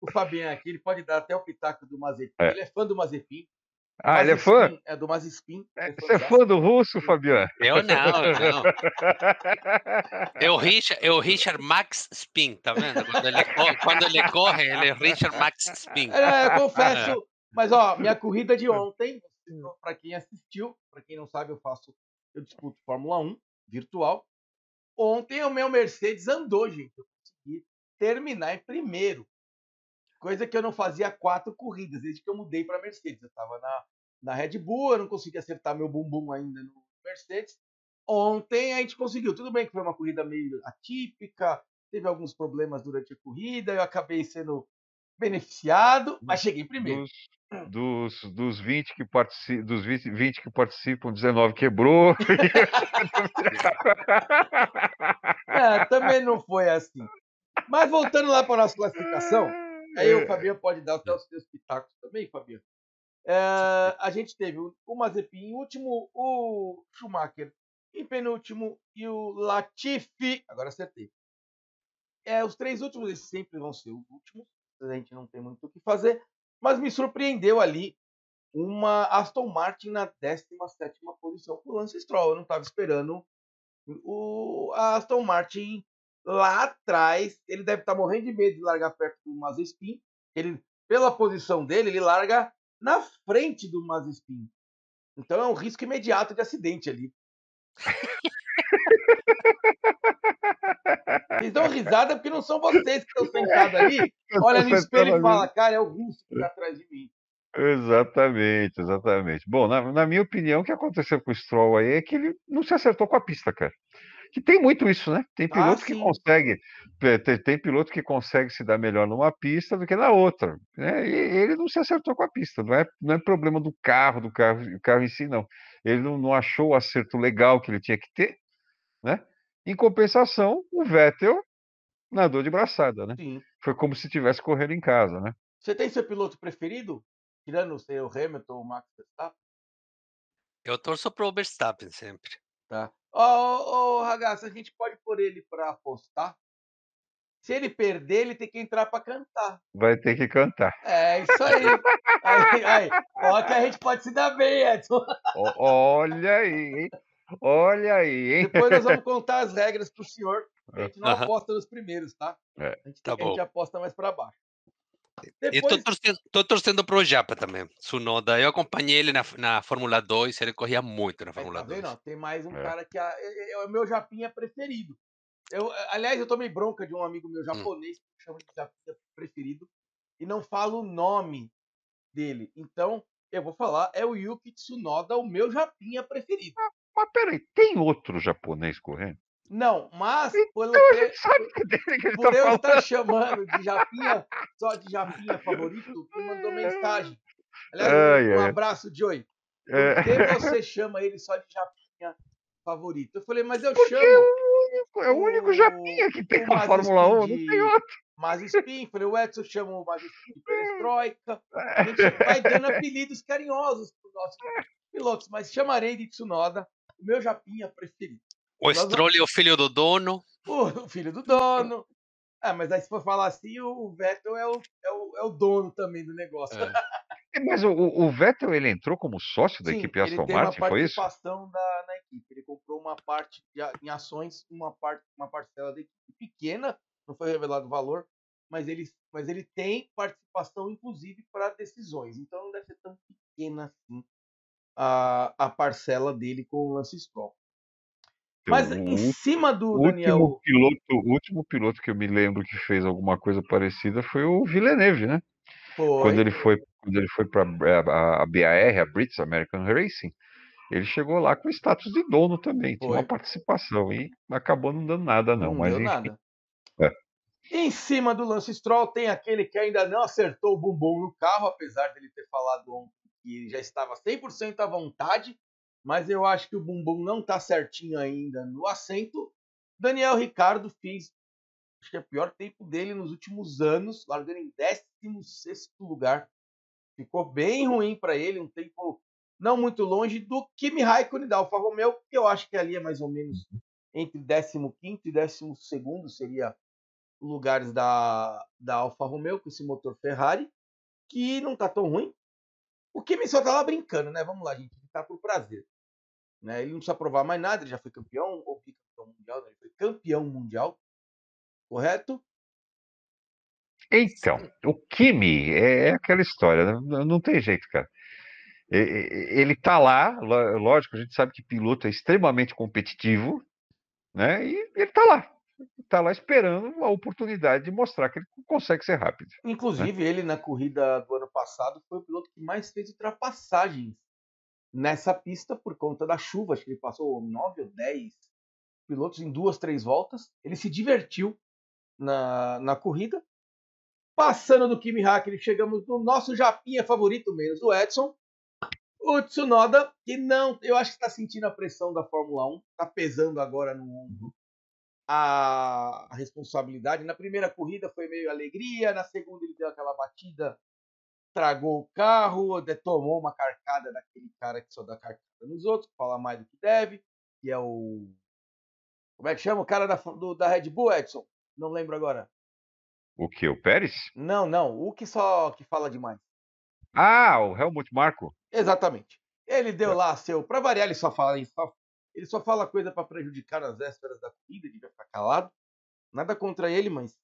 o Fabiano aqui, ele pode dar até o pitaco do Mazepin. É. Ele é fã do Mazepin. Ah, ele é fã? É do Mazespin. É, você é fã do russo, Fabiano? Eu não, não. É o Richard, é o Richard Max Spin, tá vendo? Quando ele, quando ele corre, ele é Richard Max Spin. É, eu confesso, mas ó, minha corrida de ontem, para quem assistiu, para quem não sabe, eu faço, eu disputo Fórmula 1 virtual. Ontem o meu Mercedes andou, gente. Eu consegui terminar em primeiro. Coisa que eu não fazia quatro corridas, desde que eu mudei para Mercedes. Eu estava na, na Red Bull, eu não consegui acertar meu bumbum ainda no Mercedes. Ontem a gente conseguiu. Tudo bem que foi uma corrida meio atípica, teve alguns problemas durante a corrida, eu acabei sendo beneficiado, mas cheguei primeiro. Dos, dos, dos 20 que participam, dos 20, 20 que participam, 19 quebrou. é, também não foi assim. Mas voltando lá para a nossa classificação, Aí o é. Fabiano pode dar até os seus pitacos também, Fabiano. É, a gente teve o Mazepin em último, o Schumacher em penúltimo e o Latifi. Agora acertei. É, os três últimos eles sempre vão ser os últimos. A gente não tem muito o que fazer. Mas me surpreendeu ali uma Aston Martin na 17 posição com o Lance Stroll. Eu não estava esperando o a Aston Martin lá atrás, ele deve estar tá morrendo de medo de largar perto do Mazespin. Ele, pela posição dele, ele larga na frente do Mazespin. Então é um risco imediato de acidente ali. Vocês dão risada porque não são vocês que estão sentados ali. Olha no espelho e fala, cara, é o russo que está atrás de mim. Exatamente, exatamente. Bom, na, na, minha opinião, o que aconteceu com o Stroll aí é que ele não se acertou com a pista, cara que tem muito isso, né? Tem ah, piloto ah, que consegue, tem, tem, piloto que consegue se dar melhor numa pista do que na outra. Né? E ele não se acertou com a pista, não é, não é problema do carro, do carro, do carro em si, não. Ele não, não achou o acerto legal que ele tinha que ter, né? Em compensação, o Vettel nadou de braçada, né? Sim. Foi como se estivesse correndo em casa, né? Você tem seu piloto preferido? Tirando o seu Hamilton ou o Max Verstappen? Eu torço pro Verstappen sempre. Tá. Ô, ô, Ragazzo, a gente pode pôr ele para apostar? Se ele perder, ele tem que entrar para cantar. Vai ter que cantar. É, isso aí. aí, aí. Ó, que a gente pode se dar bem, Edson. Olha aí, hein? Olha aí, hein? Depois nós vamos contar as regras pro senhor. A gente não aposta nos primeiros, tá? É. A gente, tá a gente aposta mais para baixo. Depois... E tô torcendo, tô torcendo pro Japa também, Sunoda. Eu acompanhei ele na, na Fórmula 2, ele corria muito na Fórmula tá 2. Não, tem mais um é. cara que é, é, é, o meu Japinha preferido. Eu, aliás, eu tomei bronca de um amigo meu hum. japonês, hum. que chama de Japinha preferido, e não falo o nome dele. Então, eu vou falar, é o Yuki Tsunoda, o meu Japinha preferido. Ah, mas peraí, tem outro japonês correndo? Não, mas pelo então, que, que por tá eu estar chamando de Japinha, só de Japinha favorito, me mandou mensagem. Aliás, um abraço, Joey. Por é. que você chama ele só de Japinha favorito? Eu falei, mas eu Porque chamo. É o único, Japinha que tem na Fórmula 1, não tem outro. Mas Spin, falei, o Edson chama o Spin de Perestroika. A gente vai dando apelidos carinhosos para os nossos pilotos, mas chamarei de Tsunoda, o meu Japinha preferido. O Stroll é o filho do dono. O filho do dono. Ah, mas aí se for falar assim, o Vettel é o, é o, é o dono também do negócio. É. é mas o, o, Vettel ele entrou como sócio da Sim, equipe Aston Martin, foi isso? Ele participação da, na equipe. Ele comprou uma parte de, em ações, uma parte, uma parcela da equipe pequena, não foi revelado o valor, mas ele, mas ele tem participação inclusive para decisões. Então não deve ser tão pequena assim a, a parcela dele com o Lance Stroll. Mas em cima do o Daniel. Último piloto, o último piloto que eu me lembro que fez alguma coisa parecida foi o Villeneuve, né? Foi. Quando ele foi, quando ele foi para a, a BAR, a British American Racing, ele chegou lá com status de dono também, tinha uma participação e acabou não dando nada não, não mas deu enfim. nada. É. Em cima do Lance Stroll tem aquele que ainda não acertou o bumbum no carro, apesar dele ter falado ontem que já estava 100% à vontade mas eu acho que o bumbum não está certinho ainda no assento. Daniel Ricardo fez, acho que é o pior tempo dele nos últimos anos, largando em 16 lugar. ficou bem ruim para ele, um tempo não muito longe do Kimi Raikkonen da Alfa Romeo, que eu acho que ali é mais ou menos entre 15 e 12 seria lugares da, da Alfa Romeo com esse motor Ferrari, que não tá tão ruim. O Kimi só tá lá brincando, né? Vamos lá, gente, ele tá por prazer. Né? Ele não precisa provar mais nada, ele já foi campeão, ou bicampeão mundial, né? ele foi campeão mundial, correto? Então, o Kimi é, é aquela história, né? não tem jeito, cara. Ele tá lá, lógico, a gente sabe que piloto é extremamente competitivo, né? E ele tá lá, tá lá esperando a oportunidade de mostrar que ele consegue ser rápido. Né? Inclusive, né? ele na corrida do ano passado foi o piloto que mais fez ultrapassagens nessa pista por conta da chuva. Acho que ele passou nove ou dez pilotos em duas, três voltas. Ele se divertiu na, na corrida. Passando do Kimi Hakkinen, chegamos no nosso japinha favorito, menos o Edson. O Tsunoda, que não, eu acho que está sentindo a pressão da Fórmula 1, está pesando agora no ombro a, a, responsabilidade. Na primeira corrida foi meio alegria, na segunda ele deu aquela batida, tragou o carro, tomou uma carcada daquele cara que só dá carcada nos outros, fala mais do que deve, que é o. Como é que chama? O cara da, do, da Red Bull, Edson? Não lembro agora. O que? O Pérez? Não, não. O que só que fala demais. Ah, o Helmut Marko. Exatamente. Ele deu é. lá seu. Para variar, ele só fala, só, ele só fala coisa para prejudicar nas vésperas da corrida, ele vai ficar calado. Nada contra ele, mas.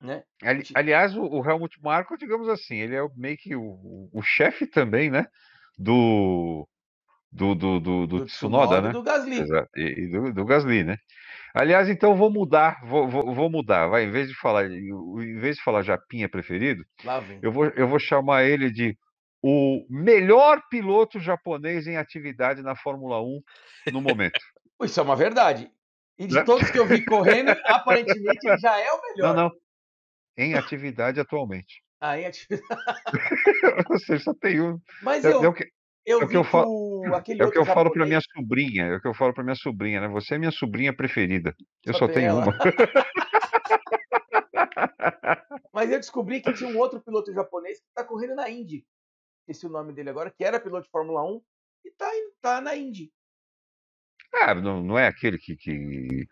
Né? Ali, aliás, o, o Helmut Marko, digamos assim, ele é meio que o, o chefe também, né? Do. Do, do, do, do, do Tsunoda, né? Do Gasly. Exato. E, e do, do Gasly, né? Aliás, então vou mudar, vou, vou, vou, mudar. Vai, em vez de falar, em vez de falar Japinha preferido, eu vou, eu vou chamar ele de o melhor piloto japonês em atividade na Fórmula 1 no momento. Isso é uma verdade. E de né? todos que eu vi correndo, aparentemente ele já é o melhor. Não, não. Em atividade atualmente. Ah, em atividade. Ou seja, só tem um. Mas é, eu, é o que, eu é o que eu falo, é o que eu falo para minha sobrinha, é o que eu falo para minha sobrinha, né? Você é minha sobrinha preferida. Eu só, só tenho ela. uma. Mas eu descobri que tinha um outro piloto japonês que está correndo na Indy. Esse é o nome dele agora, que era piloto de Fórmula 1 e está tá na Indy. Ah, não, não é aquele que, que,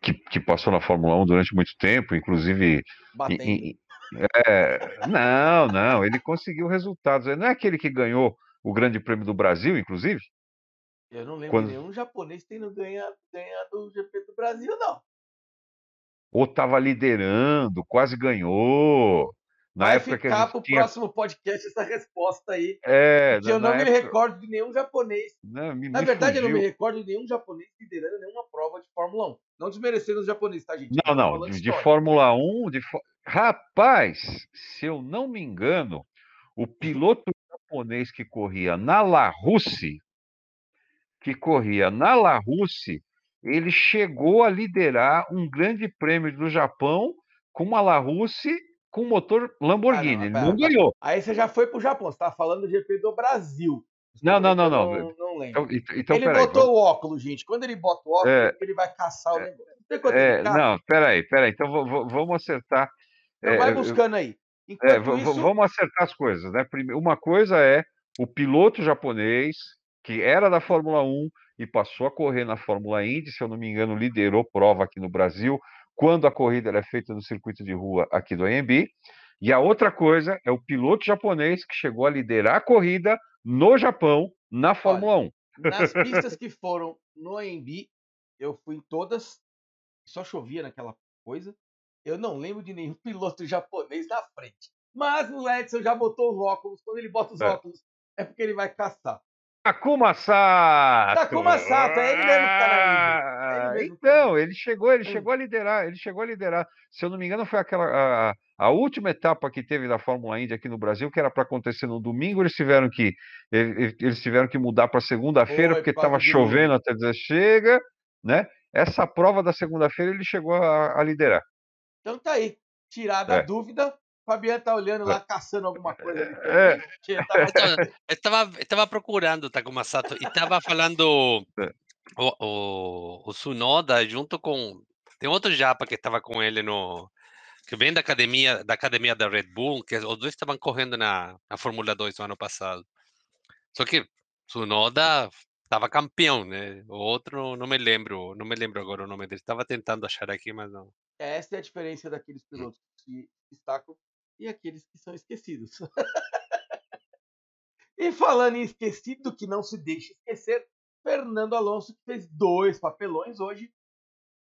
que, que, passou na Fórmula 1 durante muito tempo, inclusive. Em, é, não, não, ele conseguiu resultados. Não é aquele que ganhou o Grande Prêmio do Brasil, inclusive? Eu não lembro Quando... nenhum japonês tendo ganhado, ganhado o GP do Brasil, não. Ou estava liderando, quase ganhou. Na Vai época ficar para o tinha... próximo podcast essa resposta aí. É, que eu não época... me recordo de nenhum japonês. Não, me, na me verdade, fugiu. eu não me recordo de nenhum japonês liderando nenhuma prova de Fórmula 1. Não desmerecendo os japoneses, tá, gente? Não, não. De, de, Fórmula 1. De... Rapaz, se eu não me engano, o piloto japonês que corria na La Russe, que corria na La Russe, ele chegou a liderar um grande prêmio do Japão com uma La Russe com motor Lamborghini. Ah, não, ele não ganhou. Aí você já foi pro Japão, você tá falando do GP do Brasil. Não, não, não, não. Não, não lembro. Então, então, ele botou aí, o óculos, gente. Quando ele bota o óculos, é, ele vai caçar o é, negócio. É, não, peraí, peraí. Então vamos acertar. Então vai buscando aí. É, isso... Vamos acertar as coisas, né? Uma coisa é o piloto japonês, que era da Fórmula 1 e passou a correr na Fórmula Indy, se eu não me engano, liderou prova aqui no Brasil, quando a corrida era feita no circuito de rua aqui do AMB. E a outra coisa é o piloto japonês que chegou a liderar a corrida no Japão na Fórmula Olha, 1. Nas pistas que foram no AMB, eu fui em todas, só chovia naquela coisa. Eu não lembro de nenhum piloto japonês na frente. Mas o Edson já botou os óculos. Quando ele bota os é. óculos, é porque ele vai caçar. Takuma Sato. Takuma Sato, é ele mesmo que tá na Ele então, ele chegou, ele chegou a liderar, ele chegou a liderar. Se eu não me engano, foi aquela a, a última etapa que teve da Fórmula Indy aqui no Brasil, que era para acontecer no domingo, eles tiveram que eles tiveram que mudar para segunda-feira porque estava chovendo até dizer chega, né? Essa prova da segunda-feira ele chegou a, a, liderar. Então tá aí, tirada é. a dúvida, Fabiano tá olhando lá, caçando alguma coisa. É. Eu tava, eu tava procurando Takuma Sato e tava falando é. o, o, o Sunoda junto com. Tem outro japa que tava com ele no, que vem da academia da academia da Red Bull, que os dois estavam correndo na, na Fórmula 2 no ano passado. Só que Tsunoda estava campeão, né? O outro não me lembro, não me lembro agora o nome dele. Estava tentando achar aqui, mas não. Essa é a diferença daqueles pilotos que destacam e aqueles que são esquecidos. e falando em esquecido, que não se deixe esquecer, Fernando Alonso fez dois papelões hoje,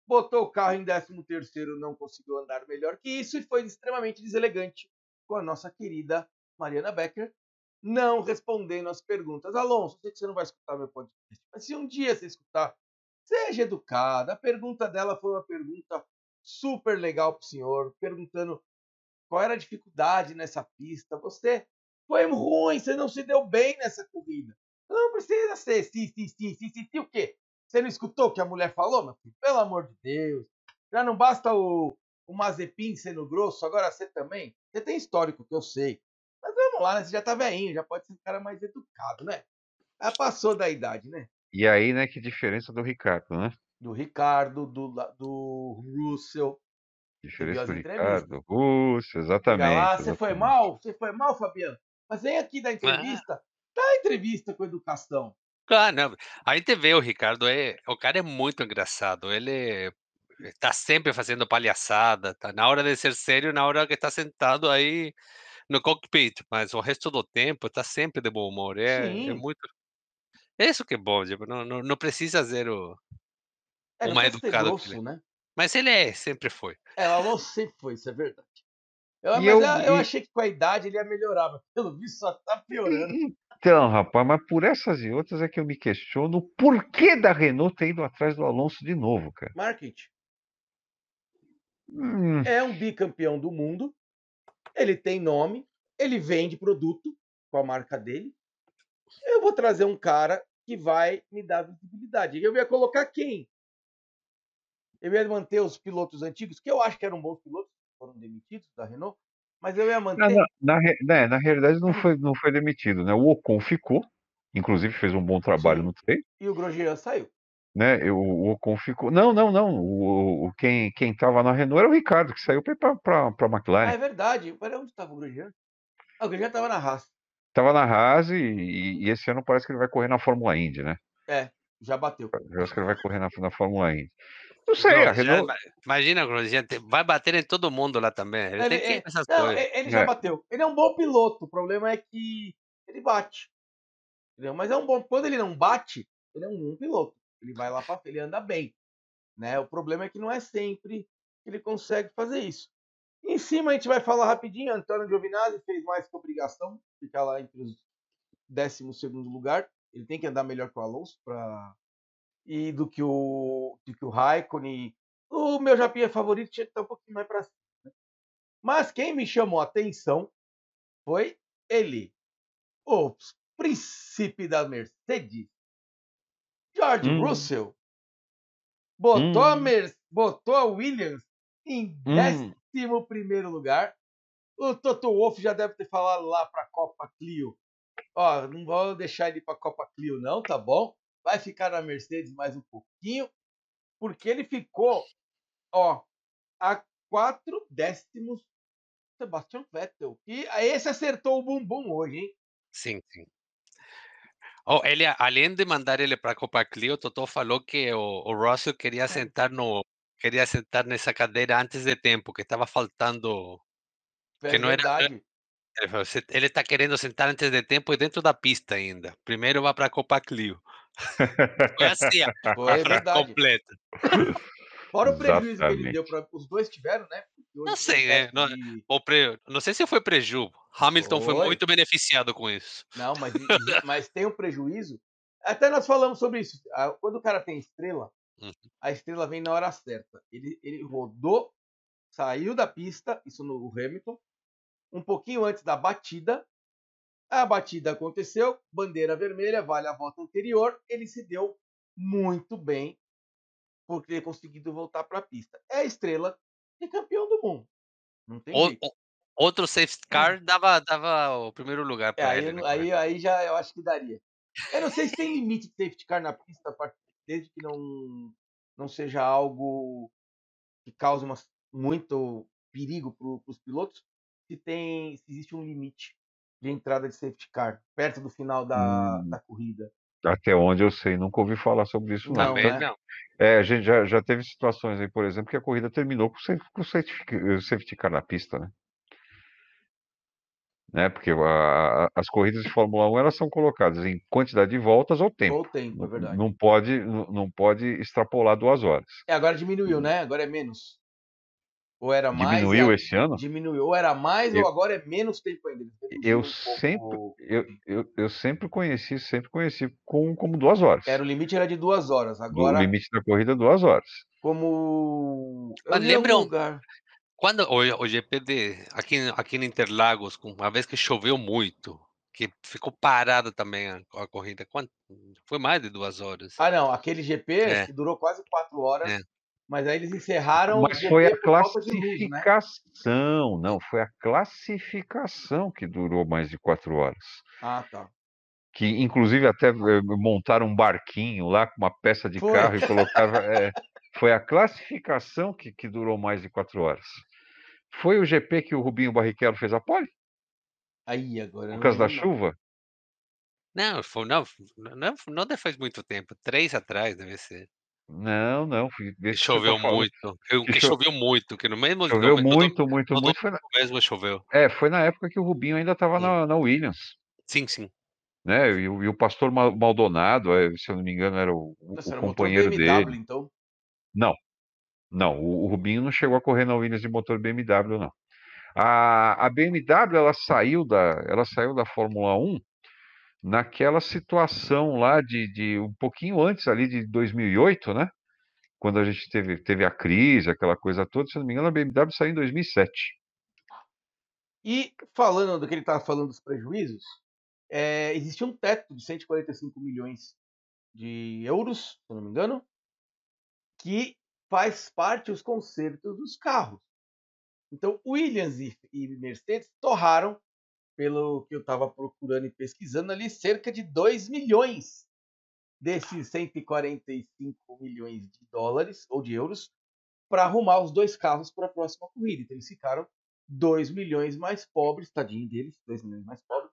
botou o carro em 13 terceiro, não conseguiu andar melhor que isso e foi extremamente deselegante com a nossa querida Mariana Becker, não respondendo as perguntas. Alonso, sei que você não vai escutar meu podcast, mas se um dia você escutar, seja educada. A pergunta dela foi uma pergunta super legal para o senhor, perguntando qual era a dificuldade nessa pista. Você foi ruim, você não se deu bem nessa corrida. Não precisa ser sim, sim, sim, sim, sim, sim, o quê? Você não escutou o que a mulher falou, meu filho? Pelo amor de Deus. Já não basta o, o Mazepin sendo grosso, agora você também. Você tem histórico, que eu sei. Mas vamos lá, né? Você já tá velhinho, já pode ser um cara mais educado, né? Já passou da idade, né? E aí, né, que diferença do Ricardo, né? Do Ricardo, do, do Russell. Diferença do Ricardo, Russell, exatamente. lá, você foi mal? Você foi mal, Fabiano? Mas vem aqui da entrevista. Ah. Dá a entrevista com educação. Claro. A gente vê o Ricardo, é, o cara é muito engraçado. Ele está sempre fazendo palhaçada, tá na hora de ser sério, na hora que está sentado aí no cockpit, mas o resto do tempo está sempre de bom humor. É, é muito. É isso que é bom, tipo, não, não, não precisa ser o, é, educado. Grosso, ele... né? Mas ele é, sempre foi. É, o Alonso sempre foi, isso é verdade. Eu, mas eu, eu, achei que com a idade ele ia melhorar, mas pelo visto só tá piorando. Então, rapaz, mas por essas e outras é que eu me questiono o porquê da Renault ter ido atrás do Alonso de novo, cara. Marketing. Hum. É um bicampeão do mundo, ele tem nome, ele vende produto com a marca dele. Eu vou trazer um cara que vai me dar visibilidade. Eu ia colocar quem? Eu ia manter os pilotos antigos, que eu acho que eram bons pilotos, foram demitidos da Renault, mas eu ia manter. Na, na, né, na realidade, não foi, não foi demitido, né? O Ocon ficou, inclusive fez um bom trabalho Sim. no treino. E o Grosjean saiu. Né, eu, o Ocon ficou. Não, não, não. O, o, quem estava na Renault era o Ricardo, que saiu para a McLaren. Ah, é verdade. Peraí, onde estava o Grosjean? Ah, o Grosjean estava na Haas. Estava na Haas e, e, e, esse ano parece que ele vai correr na Fórmula Indy, né? É, já bateu. Eu acho que ele vai correr na, na Fórmula Indy. Não sei, a Renault... Imagina, gente, vai bater em todo mundo lá também. Ele, ele, essas não, coisas. ele já é. bateu. Ele é um bom piloto. O problema é que ele bate. Entendeu? Mas é um bom. Quando ele não bate, ele é um bom piloto. Ele vai lá para ele anda bem. Né? O problema é que não é sempre que ele consegue fazer isso. Em cima a gente vai falar rapidinho. Antônio Giovinazzi fez mais que obrigação, ficar lá entre os 12 segundo lugar. Ele tem que andar melhor que o Alonso para e do que o, do que o Raikkonen. O meu Japinha favorito tinha que estar um pouquinho mais para cima. Né? Mas quem me chamou a atenção foi ele, o príncipe da Mercedes, George hum. Russell. Botou, hum. a Mer botou a Williams em hum. décimo primeiro lugar. O Toto Wolff já deve ter falado lá para a Copa Clio. Ó, não vou deixar ele para a Copa Clio, não, tá bom? Vai ficar na Mercedes mais um pouquinho, porque ele ficou, ó, a quatro décimos Sebastian Vettel. E esse acertou o bumbum hoje, hein? Sim, sim. Oh, ele, além de mandar ele para a Copa Clio, o Totó falou que o, o Russell queria sentar no queria sentar nessa cadeira antes de tempo, que estava faltando é que não era ele está querendo sentar antes de tempo e dentro da pista ainda. Primeiro vai para a Copa Clio. Foi assim, a, Foi, verdade. completa. Fora o prejuízo que ele deu para os dois tiveram, né? Não sei, né? Não, o pre... não sei se foi prejuízo. Hamilton foi. foi. muito beneficiado com isso. Não, mas, mas tem um prejuízo. Até nós falamos sobre isso. Quando o cara tem estrela, uhum. a estrela vem na hora certa. Ele, ele rodou, saiu da pista, isso no Hamilton, um pouquinho antes da batida. A batida aconteceu, bandeira vermelha, vale a volta anterior. Ele se deu muito bem por ter conseguido voltar para a pista. É a estrela de campeão do mundo. Não tem o. Outro safety car dava, dava o primeiro lugar para é, ele. Aí, né? aí, aí já eu acho que daria. Eu não sei se tem limite de safety car na pista, desde que não, não seja algo que cause uma, muito perigo para os pilotos se tem se existe um limite de entrada de safety car perto do final da, Hum. da corrida. Até onde eu sei, nunca ouvi falar sobre isso, não. Não, né? não. É, a gente já, já teve situações aí, por exemplo, que a corrida terminou com, com safety, safety car na pista, né? Né? Porque a- a- as corridas de Fórmula 1 elas são colocadas em quantidade de voltas ou tempo. Ou tempo, é Não, verdade. não pode, não, não pode extrapolar duas horas. É, agora diminuiu, né? Agora é menos. Ou era mais. Diminuiu a- esse ano? Diminuiu. Ou era mais, Eu- ou agora é menos tempo ainda. Eu um pouco sempre, o- eu, eu, eu sempre conheci, sempre conheci com, como duas horas. Era o limite era de duas horas. O Agora, limite da corrida, duas horas. como. Mas li em algum lembra um- lugar. Quando o, o GP de aqui, aqui em Interlagos, com- uma vez que choveu muito, que ficou parada também a, a corrida, quanto, foi mais de duas horas. Ah, não. Aquele GP É. que durou quase quatro horas. É. Mas aí eles encerraram Mas foi a de luz, né? classificação, não, foi a classificação que durou mais de quatro horas. Ah, tá. Que inclusive até eh, montaram um barquinho lá com uma peça de Foi. carro e colocava. eh, foi a classificação que, que durou mais de quatro horas. Foi o GP que o Rubinho Barrichello fez a pole, Aí agora. por não causa da não. chuva? Não, foi, não, não, não deve faz muito tempo, três atrás deve ser. Não, não, Que desse que choveu falando. muito, que, Que que cho- choveu muito, que no mesmo Choveu no, no muito, muito, todo- muito. Foi na, mesmo choveu. é, foi na época que o Rubinho ainda estava na, na Williams. Sim, sim. né? E, o e o pastor Mal- Maldonado, eh, se eu não me engano, era o, Nossa, o era companheiro BMW, dele. então. Não, não, o, o Rubinho não chegou a correr na Williams de motor BMW, não. A, a BMW ela saiu da, ela saiu da Fórmula 1 naquela situação lá de, de um pouquinho antes ali de 2008, né? Quando a gente teve, teve a crise, aquela coisa toda, se não me engano, a BMW saiu em 2007. E falando do que ele estava falando dos prejuízos, é, existia um teto de 145 milhões de euros, se não me engano, que faz parte dos consertos dos carros. Então, Williams e, e Mercedes torraram, pelo que eu estava procurando e pesquisando ali, cerca de 2 milhões desses 145 milhões de dólares ou de euros para arrumar os dois carros para a próxima corrida. Então, eles ficaram 2 milhões mais pobres, tadinho deles, 2 milhões mais pobres.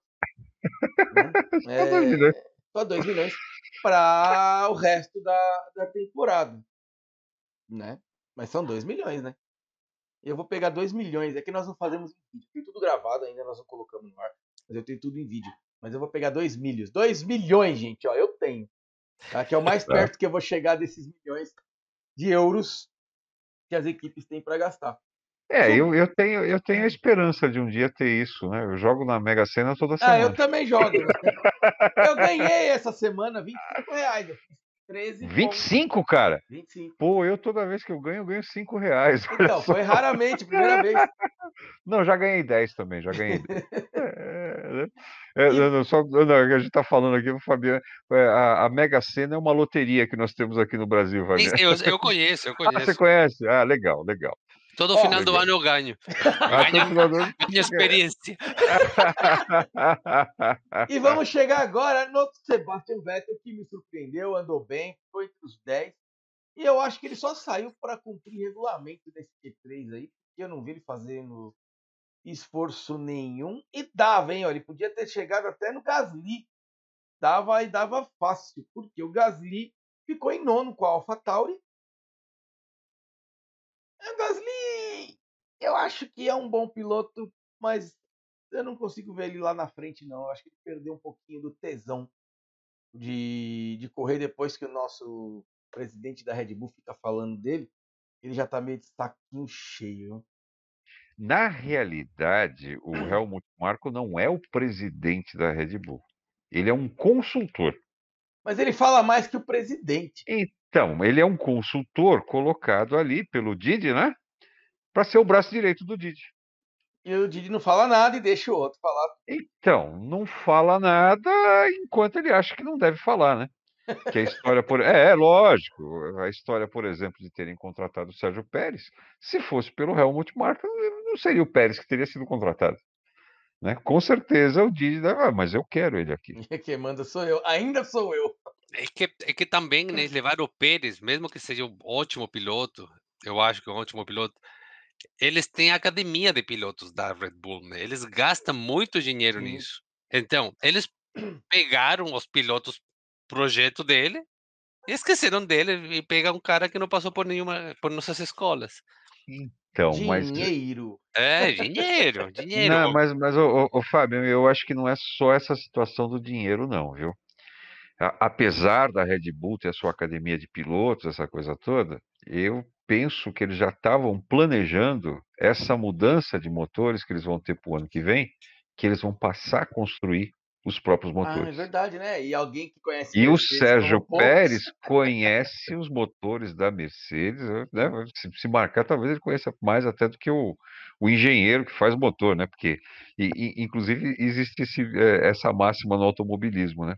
né? Só dois milhões. Só 2 milhões para o resto da, da temporada. Né? Mas são 2 milhões, né? Eu vou pegar 2 milhões. É que nós não fazemos em vídeo. Tem tudo gravado ainda, nós não colocamos no ar. Mas eu tenho tudo em vídeo. Mas eu vou pegar 2 milhos. 2 milhões, gente, ó. Eu tenho. Tá? Que é o mais Tá. perto que eu vou chegar desses milhões de euros que as equipes têm para gastar. É, eu, eu tenho, eu tenho a esperança de um dia ter isso, né? Eu jogo na Mega Sena toda Ah, semana. eu também jogo. Eu ganhei essa semana 25 reais. Eu fiz 13 pontos. 25, cara? 25. Pô, eu toda vez que eu ganho, eu ganho 5 reais. Então, foi raramente, primeira vez. Não, já ganhei 10 também, já ganhei 10. É, né? É, não, não, só, não, a gente tá falando aqui, o Fabiano, é, a, a Mega Sena é uma loteria que nós temos aqui no Brasil, Fabiano. Eu, eu conheço, eu Ah, você conheço. conhece? Ah, legal, legal. Todo Ó, final do ano eu ganho. Ganho, ganho experiência. E vamos chegar agora no Sebastian Vettel, que me surpreendeu, andou bem, foi entre os 10. E eu acho que ele só saiu para cumprir regulamento desse Q3 aí, porque eu não vi ele fazendo esforço nenhum. E dava, hein? ó, Ele podia ter chegado até no Gasly. Dava e dava fácil, porque o Gasly ficou em nono com a AlphaTauri. O Gasly, eu acho que é um bom piloto, mas eu não consigo ver ele lá na frente, não. Eu acho que ele perdeu um pouquinho do tesão de, de correr depois que o nosso presidente da Red Bull fica falando dele. Ele já tá meio de saquinho cheio. Na realidade, o Helmut Marko não é o presidente da Red Bull. Ele é um consultor. Mas ele fala mais que o presidente. Então, ele é um consultor colocado ali pelo Didi, né? Para ser o braço direito do Didi. E o Didi não fala nada e deixa o outro falar. Então, não fala nada enquanto ele acha que não deve falar, né? Que a história, por... é, é lógico, a história, por exemplo, de terem contratado o Sérgio Pérez, se fosse pelo Helmut Marko, não seria o Pérez que teria sido contratado. Né? Com certeza o Didi, ah, mas eu quero ele aqui. Quem manda sou eu. Ainda sou eu. É que, é que também, né, levar o Pérez, mesmo que seja um ótimo piloto, eu acho que é um ótimo piloto, eles têm academia de pilotos da Red Bull, né? Eles gastam muito dinheiro Sim. nisso. Então, eles pegaram os pilotos projeto dele e esqueceram dele e pegam um cara que não passou por nenhuma por nossas escolas. Então, mas Dinheiro. É, dinheiro, dinheiro. não, mas, mas ô, ô, ô, Fábio, eu acho que não é só essa situação do dinheiro, não, viu? Apesar da Red Bull ter a sua academia de pilotos, essa coisa toda, eu penso que eles já estavam planejando essa mudança de motores que eles vão ter para o ano que vem, que eles vão passar a construir os próprios Ah, é motores. verdade, né? E alguém que conhece E o Sérgio. Pérez conhece os motores da Mercedes, né? Se, se marcar, talvez ele conheça mais até do que o, o engenheiro que faz o motor, né? Porque, e- e, inclusive, existe esse, eh, essa máxima no automobilismo, né?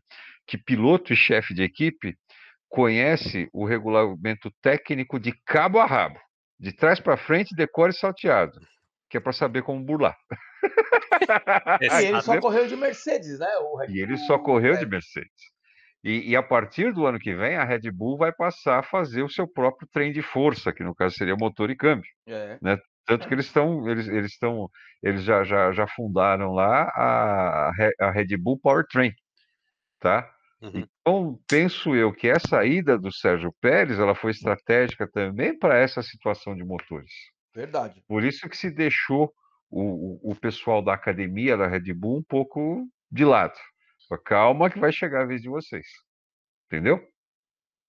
Que piloto e chefe de equipe conhece o regulamento técnico de cabo a rabo, de trás para frente, decore salteado, que é para saber como burlar. E ele só correu de Mercedes, né? E ele só correu de é, Mercedes. E, e a partir do ano que vem, a Red Bull vai passar a fazer o seu próprio trem de força, que no caso seria motor e câmbio. É. Tanto que eles estão, eles, eles estão, eles já, já, já fundaram lá a, a Red Bull Powertrain, tá? Uhum. Então, penso eu que essa ida do Sérgio Pérez, ela foi estratégica também para essa situação de motores. Verdade. Por isso que se deixou o, o, pessoal da academia da Red Bull um pouco de lado. Calma que vai chegar a vez de vocês. Entendeu?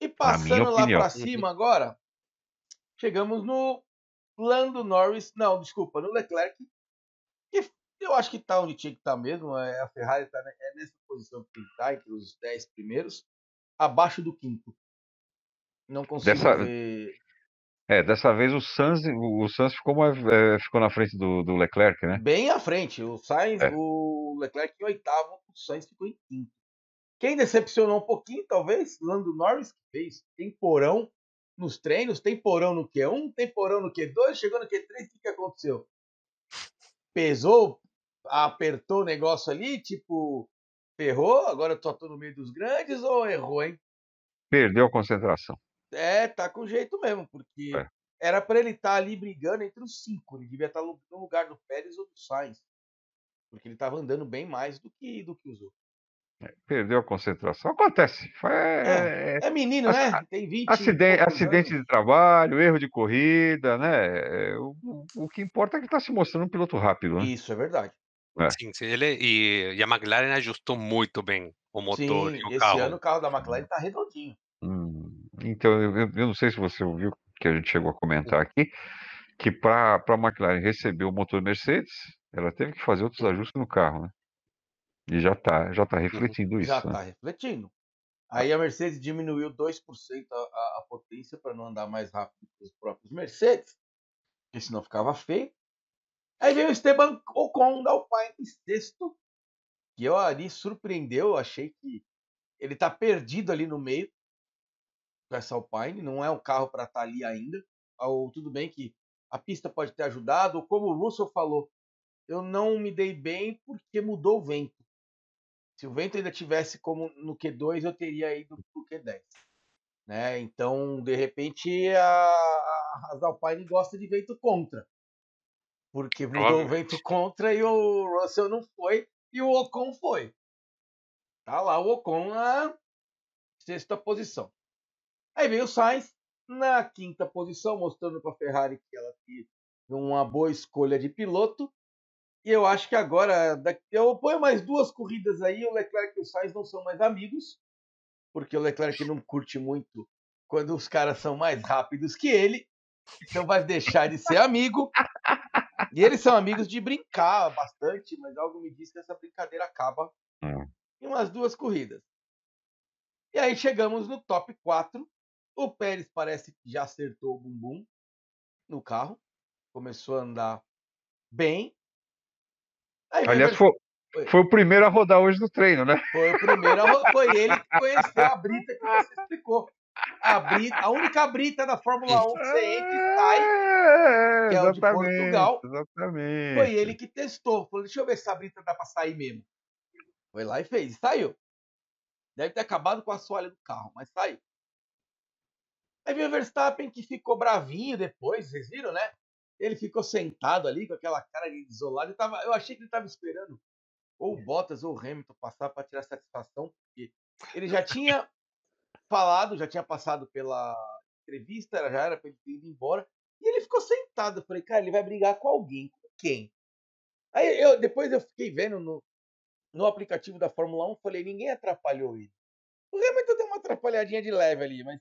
E passando lá pra cima agora, chegamos no Lando Norris, não, desculpa, no Leclerc, que eu acho que tá onde tinha que estar mesmo, é, a Ferrari tá é nessa posição que tem que tá, entre os 10 primeiros, abaixo do quinto. Não consigo Dessa- ver... É, dessa vez o Sainz, o, Sainz ficou, mais- é, ficou na frente do, do Leclerc, né? Bem à frente, o Sainz, É. o Leclerc em oitavo, o Sainz ficou em quinto. Quem decepcionou um pouquinho, talvez, Lando Norris, que fez temporão nos treinos, temporão no Q1, temporão no Q2, chegou no Q3, o que, que aconteceu? Pesou, apertou o negócio ali, tipo, ferrou, agora eu só tô no meio dos grandes, ou errou, hein? Perdeu a concentração. É, tá com jeito mesmo, porque É. era pra ele estar ali brigando entre os cinco, ele devia estar no no lugar do Pérez ou do Sainz. Porque ele tava andando bem mais do que, do que os outros. Perdeu a concentração. Acontece. Foi- É, É menino, né? Tem 20 e acidente, acidente de trabalho, erro de corrida, né? É, O, o- o que importa é que está se mostrando um piloto rápido, né? Isso é verdade. Sim, sim, ele e, e a McLaren ajustou muito bem o motor Sim, e o esse carro. ano o carro da McLaren tá redondinho. Hum, então, eu, eu- não sei se você ouviu que a gente chegou a comentar aqui, que para a McLaren receber o motor Mercedes, ela teve que fazer outros ajustes no carro, né? E já está já tá refletindo isso, Já né? tá refletindo. Aí a Mercedes diminuiu 2% a, a, a potência para não andar mais rápido que os próprios Mercedes, porque senão ficava feio. Aí veio o Esteban Ocon da Alpine em sexto, que eu ali surpreendeu, eu achei que ele tá perdido ali no meio essa Alpine, não é um carro para estar ali ainda. Ou, tudo bem que a pista pode ter ajudado, ou como o Russell falou, eu não me dei bem porque mudou o vento. Se o vento ainda tivesse como no Q2, eu teria ido pro Q10. Né? Então, de repente, a, a as Alpine gosta de vento contra. Porque mudou o vento contra e o Russell não foi e o Ocon foi. Tá lá o Ocon na sexta posição. Aí veio o Sainz na quinta posição, mostrando para a Ferrari que ela teve uma boa escolha de piloto. E eu acho que agora, eu ponho mais duas corridas aí, o Leclerc e o Sainz não são mais amigos, porque o Leclerc não curte muito quando os caras são mais rápidos que ele, então vai deixar de ser amigo. E eles são amigos de brincar bastante, mas algo me diz que essa brincadeira acaba Hum. em umas duas corridas. E aí chegamos no top 4. O Pérez parece que já acertou o bumbum no carro. Começou a andar bem. Aí Aliás, foi, Oi. foi o primeiro a rodar hoje no treino, né? foi o primeiro, a foi ele que conheceu a brita que você explicou. A, brita, a única brita da Fórmula 1 que você entra e sai, que é o de Portugal. Exatamente. foi ele que testou. Falou, deixa eu ver se a brita dá pra sair mesmo. Foi lá e fez, e saiu. Deve ter acabado com a assoalho do carro, mas saiu. Veio o Verstappen que ficou bravinho depois, vocês viram, né? Ele ficou sentado ali com aquela cara de isolado. Eu, tava, eu achei que ele estava esperando ou o Bottas ou o Hamilton passar para tirar satisfação, porque ele já tinha falado, já tinha passado pela entrevista, já era para ele ter ido embora, e ele ficou sentado. Eu falei, cara, ele vai brigar com alguém. Com quem? Aí eu, depois eu fiquei vendo no, no aplicativo da Fórmula 1, falei, ninguém atrapalhou ele. O Hamilton deu uma atrapalhadinha de leve ali, mas